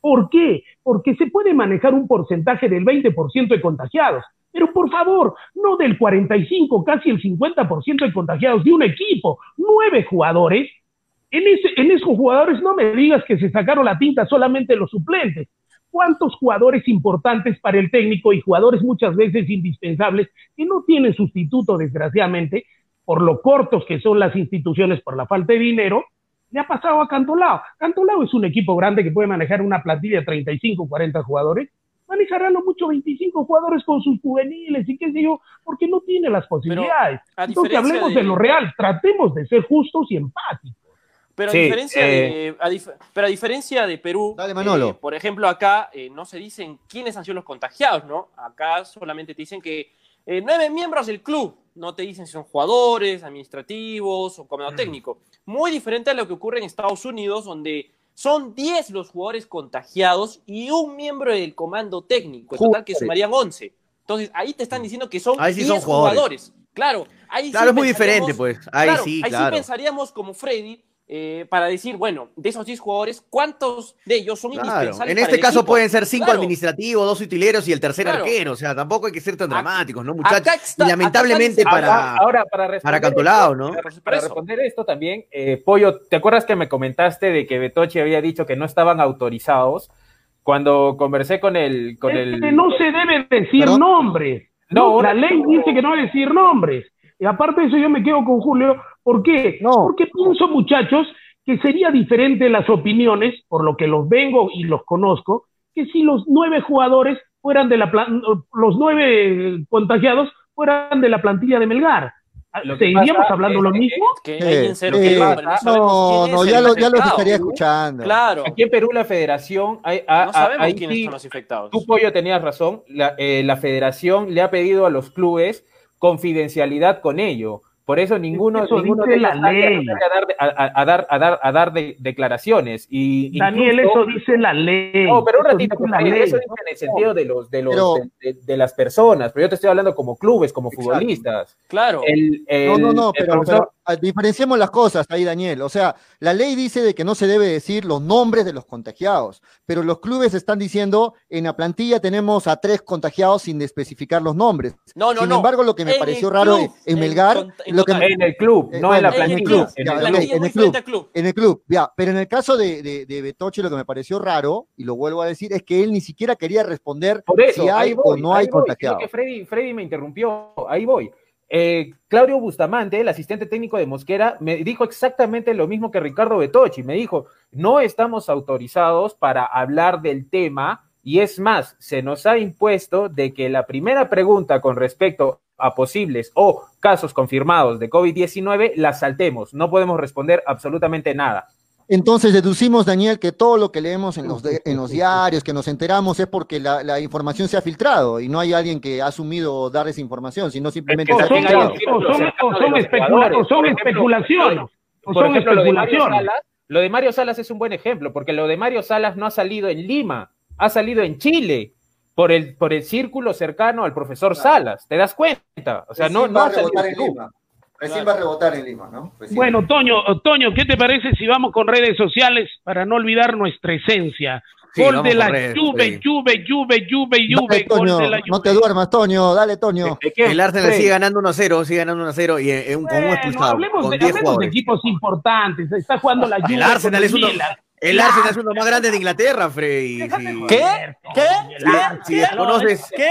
¿Por qué? Porque se puede manejar un porcentaje del 20% de contagiados. Pero por favor, no del 45, casi el 50% de contagiados de un equipo. Nueve jugadores. En, ese- en esos jugadores no me digas que se sacaron la tinta solamente los suplentes. ¿Cuántos jugadores importantes para el técnico y jugadores muchas veces indispensables que no tienen sustituto, desgraciadamente, por lo cortos que son las instituciones por la falta de dinero, le ha pasado a Cantolao. Cantolao es un equipo grande que puede manejar una plantilla de 35, 40 jugadores. Manejará lo mucho 25 jugadores con sus juveniles y qué sé yo, porque no tiene las posibilidades. Entonces hablemos de- de... lo real, tratemos de ser justos y empáticos. Pero a Sí, diferencia eh, de, a dif- pero a diferencia de Perú, Dale, Manolo. eh, por ejemplo, acá eh, no se dicen quiénes han sido los contagiados, ¿no? Acá solamente te dicen que eh, nueve miembros del club, no te dicen si son jugadores, administrativos o comando técnico. Muy diferente a lo que ocurre en Estados Unidos, donde son 10 los jugadores contagiados y un miembro del comando técnico, en total que sumarían 11. Entonces, ahí te están diciendo que son Ahí sí 10 son jugadores. jugadores. Claro, ahí Claro, sí es muy diferente, pues. Ahí Claro, sí, ahí claro. sí pensaríamos como Freddy eh, para decir, bueno, de esos 10 jugadores, ¿cuántos de ellos son Claro. indispensables? En este caso equipo? pueden ser cinco Claro. administrativos, dos utileros y el tercer Claro. arquero. O sea, tampoco hay que ser tan Acá- dramáticos, ¿no, muchachos? está- y lamentablemente está para, Ahora, para responder para Cantolao, esto- ¿no? Para, responder esto también, eh, Pollo, ¿te acuerdas que me comentaste de que Betochi había dicho que no estaban autorizados? Cuando conversé con el... Con no se debe decir ¿Perdón? nombres. No, No, la ley dice que no debe decir nombres. Y aparte de eso, yo me quedo con Julio. ¿Por qué? No. Porque pienso, muchachos, que sería diferente las opiniones, por lo que los vengo y los conozco, que si los nueve jugadores fueran de la plan- los nueve contagiados fueran de la plantilla de Melgar. Que ¿Seguiríamos hablando es lo mismo? Que hay en cero que no, no ya, lo, ya los estaría escuchando. Claro. Aquí en Perú la federación... hay- a- No a- sabemos ahí quiénes sí, son los infectados. Tú, Pollo, tenías razón. La, eh, la federación le ha pedido a los clubes confidencialidad con ello. Por eso ninguno, Eso ninguno dice de ellos la ley. a dar, a, a- a dar, a dar, a dar de- declaraciones. Y Daniel, incluso- eso dice la ley. No, pero un Eso ratito, dice la Freddy, ley. eso dice en el sentido de los, de los, Pero- de, de- de las personas, pero yo te estoy hablando como clubes, como Exacto. futbolistas. Claro. El, el- No, no, no, el pero, profesor- pero, diferenciemos las cosas ahí, Daniel. O sea, la ley dice de que no se debe decir los nombres de los contagiados, pero los clubes están diciendo en la plantilla tenemos a tres contagiados sin especificar los nombres. No, no, Sin no. embargo, lo que me En pareció raro club, en Melgar, en lo que en el club, Eh, no en la En el plantilla. club. en ya, el club. En el club. En el club, ya, pero en el caso de, de, de Betoche lo que me pareció raro, y lo vuelvo a decir, es que él ni siquiera quería responder eso, si hay voy, o no hay voy, contagiados. sino que Freddy, Freddy me interrumpió, ahí voy. Eh, Claudio Bustamante, el asistente técnico de Mosquera, me dijo exactamente lo mismo que Ricardo Betochi. Me dijo, no estamos autorizados para hablar del tema y es más, se nos ha impuesto de que la primera pregunta con respecto a posibles o casos confirmados de COVID-19 la saltemos. No podemos responder absolutamente nada. Entonces deducimos, Daniel, que todo lo que leemos en los, de- [LAUGHS] en los diarios, que nos enteramos, es porque la, la información se ha filtrado y no hay alguien que ha asumido dar esa información, sino simplemente O son, especulaciones. O son ejemplo, lo de Mario especulaciones. Salas, lo de Mario Salas es un buen ejemplo, porque lo de Mario Salas no ha salido en Lima, ha salido en Chile, por el, por el círculo cercano al profesor Salas, ¿te das cuenta? O sea, no, no ha salido en Perú. Recién va a rebotar en Lima, ¿no? Bueno, Toño, Toño, ¿qué te parece si vamos con redes sociales para no olvidar nuestra esencia? Sí, gol de la con redes, Juve, sí. Juve, Juve, Juve, Dale, Juve, gol Toño, de la no te Juve. duermas, Toño, dale, Toño. El Arsenal Sí. sigue ganando 1-0, sigue ganando 1-0 y eh, un- con un Bueno, expulsado, hablemos, con de, 10 hablemos de equipos importantes. Está jugando la Juve. El Arsenal con es uno, Milan. El Arsenal es uno de los más grandes de Inglaterra, Freddy. Sí. ¿Qué? ¿Qué? el Si- Arsenal. si desconoces, ¿Qué?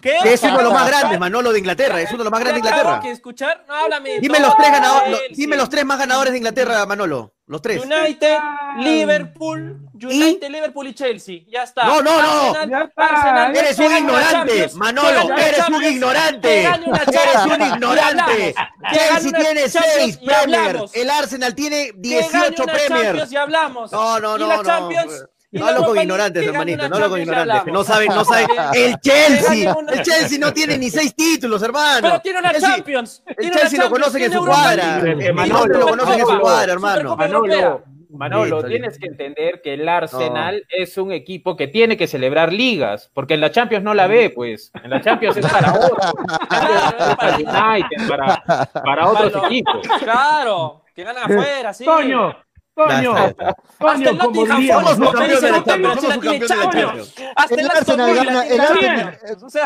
¿Qué? es uno de los más grandes, Manolo, de Inglaterra, es uno de los más grandes de ¿Qué tengo Inglaterra. que escuchar? No, háblame. Dime No, los tres ganadores, dime sí. los tres más ganadores de Inglaterra, Manolo. Los tres. United, Liverpool, United, Liverpool y Chelsea. Ya está. No, no, no. Arsenal. Arsenal, Eres un ignorante, Manolo, eres un ignorante. Eres un ignorante. Chelsea tiene seis Premier. El Arsenal tiene Que gane 18 una Premier. Y hablamos. No, no, Y no, la no. Champions, y No hablo con ignorantes, hermanito. No hablo con ignorantes. No saben, no saben. El Chelsea. El Chelsea no tiene ni seis títulos, hermano. Pero tiene una Chelsea- Champions. El Chelsea lo conocen en tiene su Europa cuadra. Eh, Manolo, lo conocen en su cuadra, hermano. Manolo, Manolo, Listo, tienes que entender que el Arsenal es un equipo que tiene que celebrar ligas, porque en la Champions no la ve, pues. En la Champions es para otros. [LAUGHS] Para United, para, para otros equipos. Claro, que ganan afuera, sí. Toño, El como Nottingham diría. Somos Forest, campeones de la no tiene Champions, somos tiene campeones de la Champions. Champions. Hasta El el Aston Arsenal Villa gana, el Arsenal,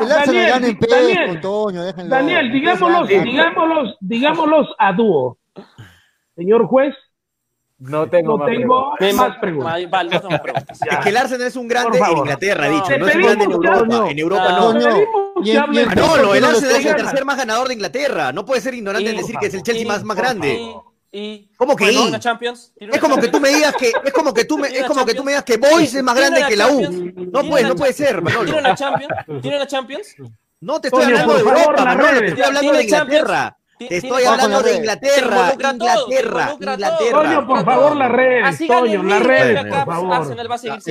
el Arsenal en Toño, déjenlo. Daniel, digámoslos, digámoslos, digámoslos a dúo. Señor juez, No tengo no más tengo me- más preguntas. Vale, no tengo preguntas. Es que el Arsenal es un grande en. Inglaterra, No. dicho. No es un grande en Europa. Toño. En Europa No. no. Toño, Pedimos y que en- hable y en- de Manolo, ¿por qué el no Arsenal es el tercer más ganador de Inglaterra. No puede ser ignorante en decir que es el Chelsea más, más grande. Y, ¿Cómo que bueno, y? una Champions. ¿Tiene Es como que tú me digas que es como que tú me es como que tú me digas que Boys es más ¿Tiene grande que la U. No ¿Tiene puede, no puede ser, ¿Tiene Manolo. una Champions? [LAUGHS] ¿Tiene una Champions? No te estoy hablando de Europa, Manolo, te estoy hablando de ¿Tiene Champions? Inglaterra. Te estoy hablando de Te Inglaterra, Inglaterra. Inglaterra. Toño, por favor, las redes. Así gane Toño, las redes, por favor.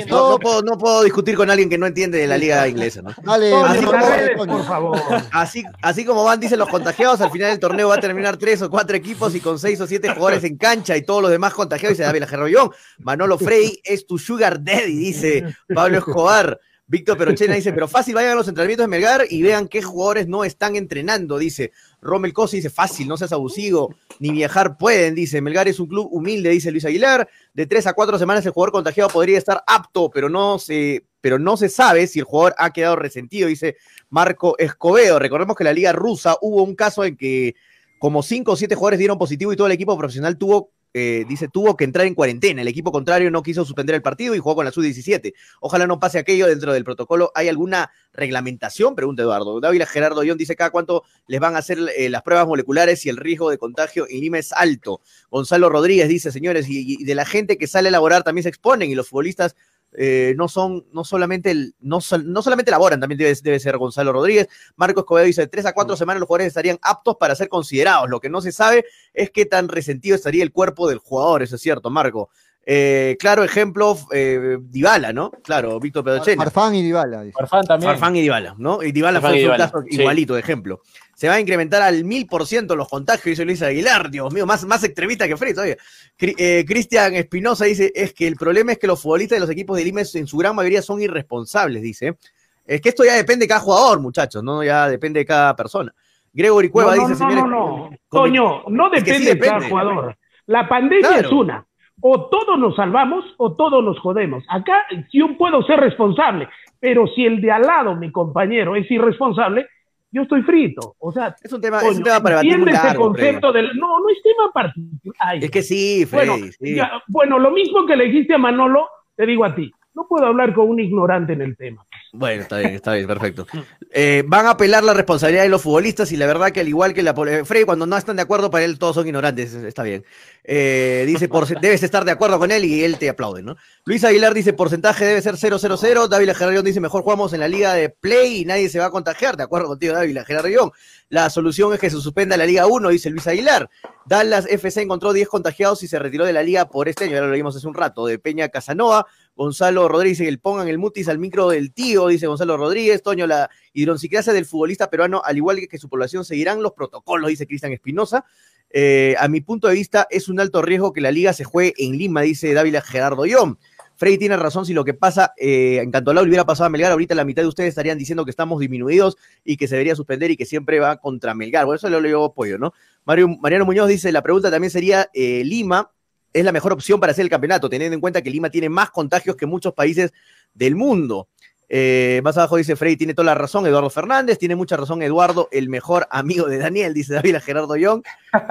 No, no puedo, no puedo discutir con alguien que no entiende de la liga inglesa, ¿no? Dale, Toño, Así las redes, por favor. Así, así como van, dicen los contagiados, al final del torneo va a terminar tres o cuatro equipos y con seis o siete jugadores en cancha y todos los demás contagiados. Dice David Gerrollón, Manolo Frey es tu sugar daddy, dice Pablo Escobar. Víctor Perochena dice, pero fácil, vayan a los entrenamientos de Melgar y vean qué jugadores no están entrenando, dice. Rommel Cosi dice, fácil, no seas abusivo, ni viajar pueden, dice. Melgar es un club humilde, dice Luis Aguilar. De tres a cuatro semanas el jugador contagiado podría estar apto, pero no se, pero no se sabe si el jugador ha quedado resentido, dice Marco Escobedo. Recordemos que en la liga rusa hubo un caso en que como cinco o siete jugadores dieron positivo y todo el equipo profesional tuvo eh, dice, tuvo que entrar en cuarentena. El equipo contrario no quiso suspender el partido y jugó con la sub-17. Ojalá no pase aquello dentro del protocolo. ¿Hay alguna reglamentación? Pregunta Eduardo. Dávila Gerardo Young dice, ¿cada cuánto les van a hacer eh, las pruebas moleculares si el riesgo de contagio en Lima es alto? Gonzalo Rodríguez dice, señores, y, y de la gente que sale a laborar también se exponen y los futbolistas eh, no son, no solamente, el, no, no solamente laboran, también debe, debe, ser Gonzalo Rodríguez. Marcos Escobedo dice, de tres a cuatro semanas los jugadores estarían aptos para ser considerados. Lo que no se sabe es qué tan resentido estaría el cuerpo del jugador, eso es cierto, Marco. Eh, claro ejemplo, eh, Dybala, ¿no? Claro, Víctor Pedochena. Farfán y Dybala. Dice. Farfán también. Farfán y Dybala, ¿no? Y Dybala Farfán fue y un Dybala, caso sí. igualito de ejemplo. Se va a incrementar al mil por ciento los contagios, dice Luis Aguilar, Dios mío, más, más extremista que Fred todavía. Cri- eh, Cristian Espinosa dice, es que el problema es que los futbolistas de los equipos de Lima en su gran mayoría son irresponsables, dice. Es que esto ya depende de cada jugador, muchachos, ¿no? Ya depende de cada persona. Gregory Cueva no, no, dice, no, señores. no, no. Toño, no Es que sí depende de cada jugador. La pandemia Claro. es una. O todos nos salvamos o todos nos jodemos. Acá yo puedo ser responsable, pero si el de al lado, mi compañero, es irresponsable, yo estoy frito. O sea, Es un tema, es un Coño, tema para entiende ese largo, Freddy. concepto del. No, no es tema particular. Es que sí, Freddy, bueno, sí. ya, bueno, lo mismo que le dijiste a Manolo, te digo a ti. No puedo hablar con un ignorante en el tema. Bueno, está bien, está bien, perfecto. Eh, van a apelar la responsabilidad de los futbolistas y la verdad que al igual que la eh, Freddy, cuando no están de acuerdo, para él todos son ignorantes, es- está bien. Eh, dice, por, debes estar de acuerdo con él y él te aplaude, ¿no? Luis Aguilar dice, porcentaje debe ser 000. Dávila Gerardión dice, mejor jugamos en la liga de play y nadie se va a contagiar. De acuerdo contigo, Dávila Gerardión. La solución es que se suspenda la Liga 1, dice Luis Aguilar. Dallas FC encontró 10 contagiados y se retiró de la liga por este año, ya lo leímos hace un rato, de Peña Casanova. Gonzalo Rodríguez, que pongan el mutis al micro del tío, dice Gonzalo Rodríguez. Toño, la hidronciclase del futbolista peruano, al igual que, que su población, seguirán los protocolos, dice Cristian Espinosa. Eh, a mi punto de vista, es un alto riesgo que la liga se juegue en Lima, dice Dávila Gerardo Ión. Frey tiene razón si lo que pasa eh, en Cantolao hubiera pasado a Melgar, ahorita la mitad de ustedes estarían diciendo que estamos disminuidos y que se debería suspender y que siempre va contra Melgar. Por eso le yo apoyo, ¿no? Mario, Mariano Muñoz dice, la pregunta también sería, eh, Lima es la mejor opción para hacer el campeonato, teniendo en cuenta que Lima tiene más contagios que muchos países del mundo. Eh, más abajo dice Frey, tiene toda la razón, Eduardo Fernández, tiene mucha razón Eduardo, el mejor amigo de Daniel, dice David Gerardo Young.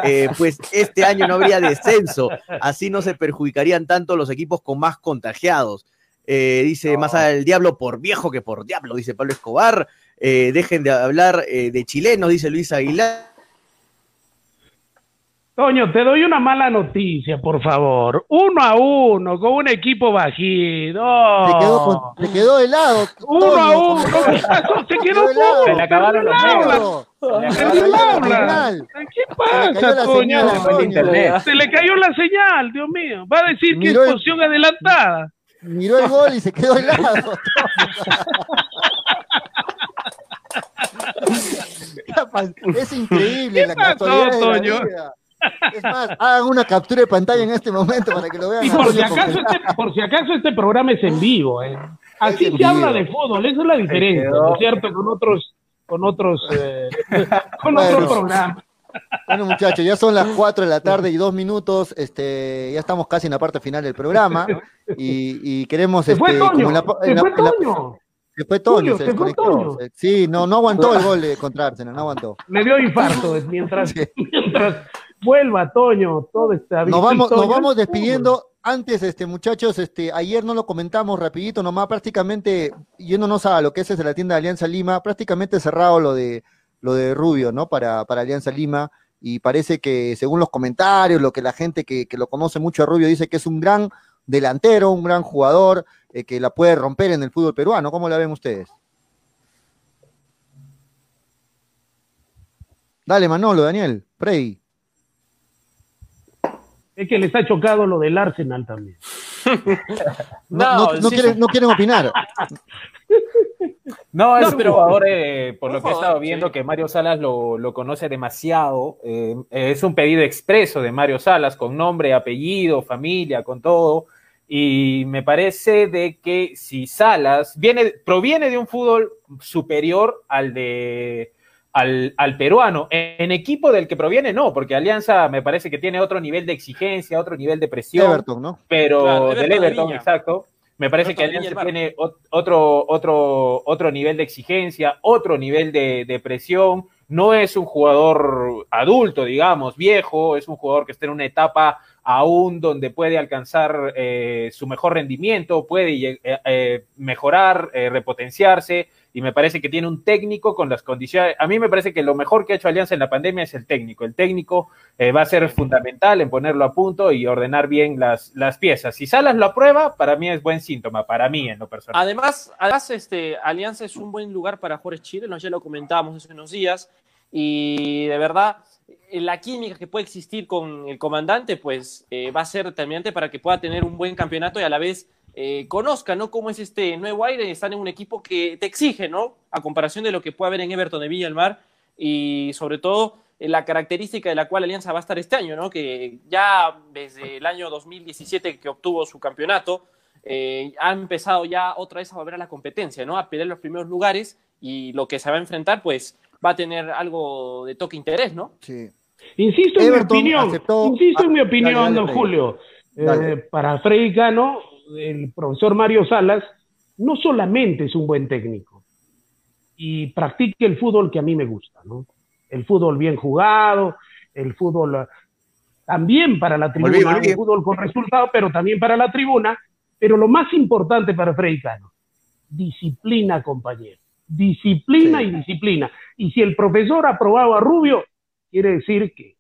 Eh, pues este año no habría descenso, así no se perjudicarían tanto los equipos con más contagiados. Eh, dice más al diablo por viejo que por diablo, dice Pablo Escobar. Dejen de hablar de chilenos, dice Luis Aguilar. Toño, te doy una mala noticia, por favor. Uno a uno, con un equipo bajito. Se quedó, con- se quedó helado. Uno a uno. con- ¿Qué pasó? Se quedó helado. Se le acabaron los negros. Se le cayó la. ¿Qué pasa, Toño? Se le cayó la señal, Dios mío. Va a decir que es el- posición adelantada. Miró el gol y se quedó helado. [LAUGHS] [LAUGHS] [LAUGHS] es increíble ¿Qué la pasó, Toño? Es más, hagan una captura de pantalla en este momento para que lo vean. Y por si, acaso este, por si acaso este programa es en vivo, ¿eh? Así se habla de fútbol, esa es la diferencia. ¿no es cierto? Con otros, con otros, eh, [LAUGHS] con Bueno. otros programas. Bueno, muchachos, ya son las 4 de la tarde y dos [LAUGHS] minutos. Este, ya estamos casi en la parte final del programa. [LAUGHS] Y, y queremos. Se fue este, como Toño, en la- en la- fue Toño. se fue Toño, se desconectó. Toño. Sí, no, no aguantó el gol de contra Arsenal, no aguantó. Le dio infarto mientras, Sí. mientras vuelva Toño, todo está Nos vamos, nos vamos es despidiendo. Antes, este, muchachos, este, ayer no lo comentamos rapidito, nomás prácticamente, yéndonos a lo que es desde la tienda de Alianza Lima, prácticamente cerrado lo de lo de Rubio, ¿no? Para, para Alianza Lima. Y parece que, según los comentarios, lo que la gente que, que lo conoce mucho a Rubio dice que es un gran delantero, un gran jugador, eh, que la puede romper en el fútbol peruano. ¿Cómo la ven ustedes? Dale, Manolo, Daniel, Freddy. Es que les ha chocado lo del Arsenal también. [LAUGHS] No, No, no- no sí, quieren, sí. no quieren opinar. No, es un pero- jugador, eh, por lo que he estado viendo, sí. que Mario Salas lo, lo conoce demasiado. eh, es un pedido expreso de Mario Salas, con nombre, apellido, familia, con todo. Y me parece de que si Salas viene, proviene de un fútbol superior al de al, al, peruano, en equipo del que proviene no, porque Alianza me parece que tiene otro nivel de exigencia, otro nivel de presión. Everton, ¿no? Pero Claro, del Everton de Everton, Viña. exacto. Me parece Everton que Alianza tiene ot- otro, otro, otro nivel de exigencia, otro nivel de, de presión. No es un jugador adulto, digamos, viejo, es un jugador que está en una etapa aún donde puede alcanzar eh, su mejor rendimiento, puede eh, eh, mejorar, eh, repotenciarse, y me parece que tiene un técnico con las condiciones. A mí me parece que lo mejor que ha hecho Alianza en la pandemia es el técnico. El técnico eh, va a ser fundamental en ponerlo a punto y ordenar bien las, las piezas. Si Salas lo aprueba, para mí es buen síntoma, para mí en lo personal. Además, además este, Alianza es un buen lugar para jugadores chilenos, ya lo comentábamos hace unos días, y de verdad, eh, la química que puede existir con el comandante, pues eh, va a ser determinante para que pueda tener un buen campeonato y a la vez eh, conozca, ¿no? Cómo es este nuevo aire, estar en un equipo que te exige, ¿no? A comparación de lo que puede haber en Everton de Villa del Mar, y sobre todo eh, la característica de la cual Alianza va a estar este año, ¿no? Que ya desde el año 2017 que obtuvo su campeonato, eh, ha empezado ya otra vez a volver a la competencia, ¿no? A pelear los primeros lugares y lo que se va a enfrentar, pues va a tener algo de toque interés, ¿no? Sí. Insisto en mi opinión, aceptó- insisto en mi opinión, dale, dale, don. Julio. Eh, para Freddy Cano, el profesor Mario Salas no solamente es un buen técnico y practica el fútbol que a mí me gusta, ¿no? El fútbol bien jugado, el fútbol eh, también para la tribuna, un fútbol con resultado, pero también para la tribuna. Pero lo más importante para Freddy Cano, disciplina, compañero. Disciplina Sí. y disciplina. Y si el profesor ha aprobado a Rubio, quiere decir que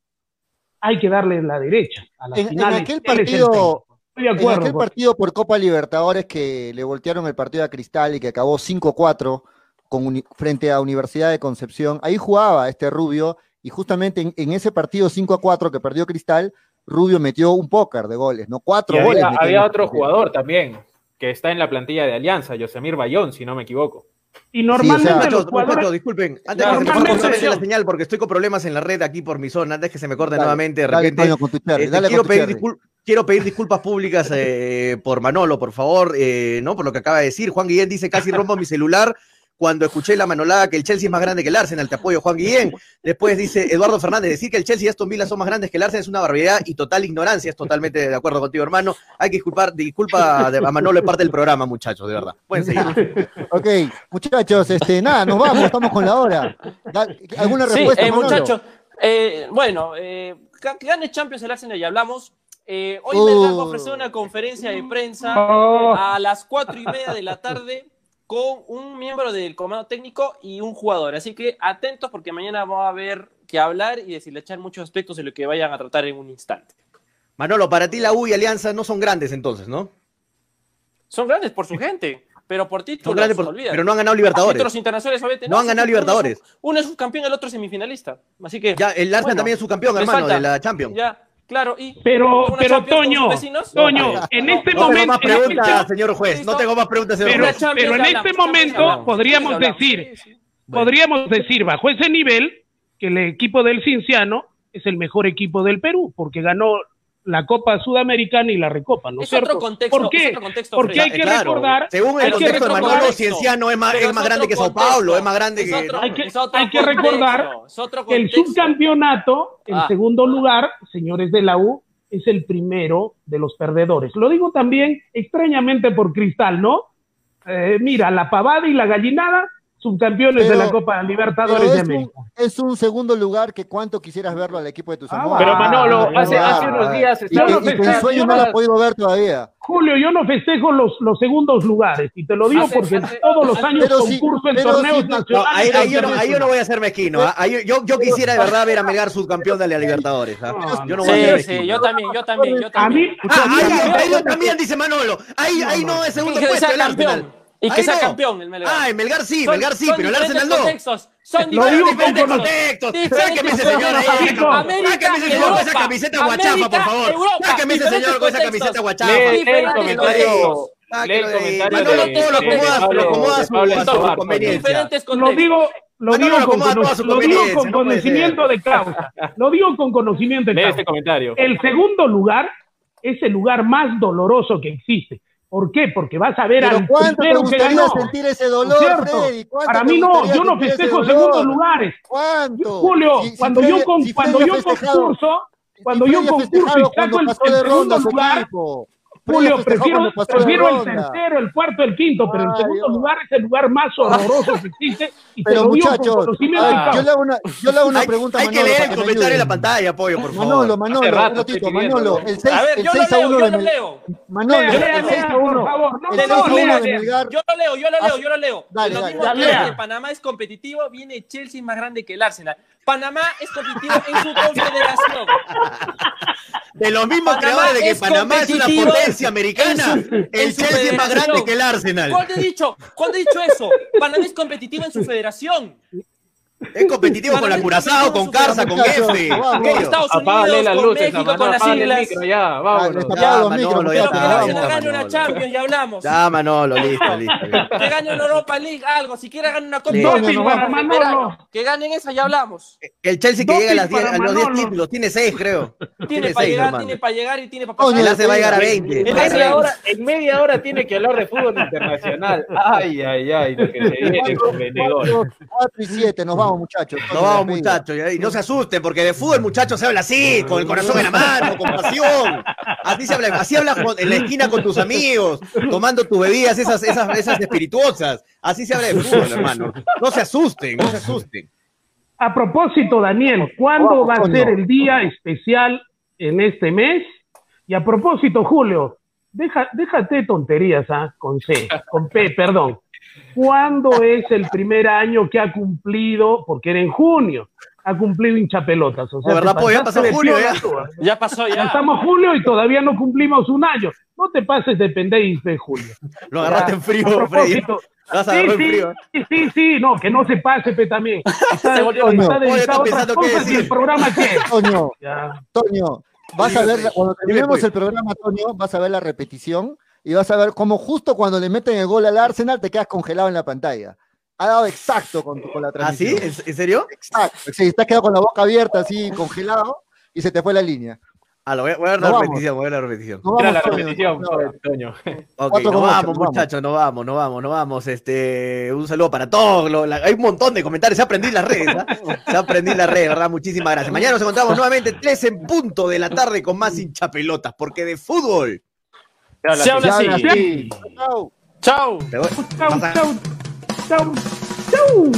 hay que darle la derecha a las En, en finales. aquel el partido, de en acuerdo. aquel con- partido por Copa Libertadores que le voltearon el partido a Cristal y que acabó 5-4 con uni- frente a Universidad de Concepción, ahí jugaba este Rubio y justamente en, en ese partido 5-4 que perdió Cristal, Rubio metió un póker de goles, ¿no? Cuatro Y goles. había, en había otro partido. jugador también que está en la plantilla de Alianza, Yosemir Bayón, si no me equivoco. Y normalmente Sí, o sea, los Muchachos, jugadores. muchachos, disculpen. Antes Claro, de que se me corte nuevamente la señal, porque estoy con problemas en la red aquí por mi zona, antes que se me corte Dale, nuevamente de dale, repente. Este, dale quiero, con tu pedir discul- quiero pedir disculpas públicas eh, por Manolo, por favor, eh, ¿no? Por lo que acaba de decir. Juan Guillén dice, casi rompo mi celular cuando escuché la manolada que el Chelsea es más grande que el Arsenal. Te apoyo, Juan Guillén. Después dice Eduardo Fernández, decir que el Chelsea y Aston Villa son más grandes que el Arsenal es una barbaridad y total ignorancia. Es totalmente de acuerdo contigo, hermano. Hay que disculpar, disculpa a Manolo de parte del programa, muchachos, de verdad. Pueden seguir. Ok, muchachos, este, nada, nos vamos, estamos con la hora. ¿Alguna Sí, respuesta, eh, Manolo? muchachos, eh, bueno, eh, gane Champions el Arsenal, ya hablamos. Eh, hoy Uh. Melgar va a ofrecer una conferencia de prensa Oh, a las cuatro y media de la tarde con un miembro del comando técnico y un jugador. Así que atentos porque mañana va a haber que hablar y deshilachar muchos aspectos de lo que vayan a tratar en un instante. Manolo, para ti la U y Alianza no son grandes entonces, ¿no? Son grandes por su gente, pero por títulos, Son grandes, por- olvídate. pero no han ganado Títulos Libertadores. internacionales, obviamente. No han ganado uno es- Libertadores. Uno es subcampeón, el otro es semifinalista. Así que. Ya, el Arsenal bueno, también es su campeón, les hermano, falta. de la Champions. Ya, claro. Y Pero, ¿Una pero Toño? Toño, en no, este No tengo momento, más en este preguntas, señor juez. No tengo más preguntas, señor Pero, juez. Pero en este momento podríamos decir, podríamos decir bajo ese nivel que el equipo del Cinciano es el mejor equipo del Perú, porque ganó la Copa Sudamericana y la Recopa, ¿no es otro contexto, ¿Por es qué? otro contexto, Porque hay que Claro, recordar, Según el que contexto de Manolo, Cienciano es más, es más grande que Sao Paulo, es más grande es que. Hay que- es otro hay que recordar otro que el subcampeonato, en Ah. segundo lugar, señores de la U, es el primero de los perdedores. Lo digo también extrañamente por Cristal, ¿no? Eh, mira, la pavada y la gallinada, subcampeones Pero- de la Copa Libertadores Pero de es un, América. es un segundo lugar que cuánto quisieras verlo al equipo de tus Ah, amores. Pero Ah, Manolo, ya, hace, hace unos días Y, estaba- no que- y en sueño no no- la has podido ver todavía. Julio, yo no festejo los, los segundos lugares, y te lo digo Hace- porque hace- todos los años pero sí, concurso en pero torneos sí, No, nacionales. ahí, e ahí yo no, ahí yo no voy a ser mezquino. ¿ah? Ahí yo, yo quisiera de verdad ver a Melgar subcampeón de la Libertadores. ¿ah? No, Yo no voy a ser Sí, mezquino. sí, yo también, yo también, yo A también. mí, Ah, a mí- ahí, a mí- ahí yo [LAUGHS] también, dice Manolo. Ahí, ahí no es segundo [LAUGHS] puesto el. Y que Ahí sea no. campeón el Melgar. Ah, en Melgar sí, Son- Melgar sí, son pero el diferentes Arsenal no. contextos, Son Lo digo con Diferentes contextos. Sáqueme ese señor ahí. Chicos, América, Sáqueme ese señor con esa camiseta guachafa, por favor. Sáqueme ese señor con esa camiseta guachafa. Lee, lee el Diferentes comentario, lee el de ahí. comentario Manolo todo lo de- acomoda, de lo Pablo- acomoda a su, conveniencia. Diferentes Lo contextos. digo, lo digo con, lo digo con conocimiento de causa. Lo digo con conocimiento de Lee causa. este comentario. El segundo lugar es el lugar más doloroso que existe. ¿Por qué? Porque vas a ver Pero al ¿cuánto te primero que ganó. sentir ese ¿No dolor, Para mí no, yo no festejo segundos lugares. ¿Cuánto? Julio, Si- si cuando Freddy- yo, con- si cuando yo concurso, cuando yo concurso y saco el, segundo lugar, equipo. Julio, festejado prefiero, prefiero el tercero, el cuarto, el quinto, pero el segundo Dios. lugar es el lugar más horroroso que existe y te Pero lo digo muchachos, con conocimiento a de ver, causa. yo le hago una, yo le hago una Hay, pregunta a hay que Manolo leer el comentario en la pantalla, pollo, por favor. Manolo, Manolo, rato un ratito. Manolo, el 6 A ver, el yo 6 a lo leo, 1 yo de lo Melgar. leo. Manolo, Lea, el lea, 6 a lea, 1 por favor, no, el De 6 no, a 1 lea, de lea. Melgar. Yo lo leo, yo lo leo, yo lo leo. Dale, lo dale, Panamá es competitivo, viene Chelsea más grande que el Arsenal. Panamá es competitivo en su confederación. De los mismos Panamá creadores de que Panamá es una potencia americana, en su- el en Chelsea es más grande que el Arsenal. ¿Cuándo he dicho? ¿Cuándo he dicho eso? Panamá es competitivo en su federación. Es competitivo con la Curazao, con Carza, con Aquello. Estados Unidos, las con luces, México, Manolo, con las apágale el islas. micro ya, vámonos. Ya, Manolo, ya que está, está, gane una. Champions, ya hablamos. Ya, Manolo, listo, [LAUGHS] listo. listo. Que gane una Europa League, algo. Si quiere ganar una Copa Manolo. Que ganen esa, ya hablamos. El Chelsea que llega a, las 10 para a los 10 Manolo. títulos, tiene 6, creo. Tiene para 6, llegar, hermano. tiene para llegar y tiene para Coño, El pasar. ACE va a llegar a 20. En media, hora, en media hora tiene que hablar de fútbol internacional. Ay, ay, ay, lo que se viene con Benegol. 4 y 7, nos vamos, muchachos. No vamos, muchachos, y no se asusten, porque de fútbol, muchachos, se habla así, con el corazón en la mano, con pasión. Así se habla, así hablas con- en la esquina con tus amigos, tomando tus bebidas, esas, esas, esas espirituosas. Así se habla de fútbol, hermano. No se asusten, no se asusten. A propósito, Daniel, ¿cuándo Vamos, va a ser el día especial en este mes? Y a propósito, Julio, deja, déjate tonterías, ¿ah? Con C, con P, perdón. ¿Cuándo es el primer año que ha cumplido, porque era en junio, ha cumplido hinchapelotas? O sea, De verdad, pues, ya pasó de julio, ya. ¿ah? Ya pasó, Ya estamos julio y todavía no cumplimos un año. No te pases de pendejo, Julio. Lo agarraste en A frío, Freddy. Sí, sí, frío. sí, sí, sí, no, que no se pase, pe, también. [LAUGHS] Está, Se volvió está dedicado Oye, está a otras cosas y el programa qué. [LAUGHS] Toño, Ya. Toño, vas a ver, cuando terminemos pues. el programa, Toño, vas a ver la repetición y vas a ver cómo justo cuando le meten el gol al Arsenal te quedas congelado en la pantalla. Ha dado exacto con, la ¿Ah, sí? transmisión. ¿En en serio? Exacto. Sí, estás quedado con la boca abierta, así, congelado, y se te fue la línea. Ah, lo voy a, voy a ver la vamos. repetición, voy a ver la repetición. Era [LAUGHS] vamos, la repetición, vamos. Toño. Vamos, muchachos, nos vamos, nos vamos, nos vamos. Este, un saludo para todos. lo- la- hay un montón de comentarios. Se aprendí las redes, ¿ah? [LAUGHS] Se aprendí las redes, ¿verdad? Muchísimas gracias. Mañana nos encontramos nuevamente 3 en punto de la tarde con más hinchapelotas, porque de fútbol. Se habla Se habla así. así. Chao. Chao. Te voy- Chau,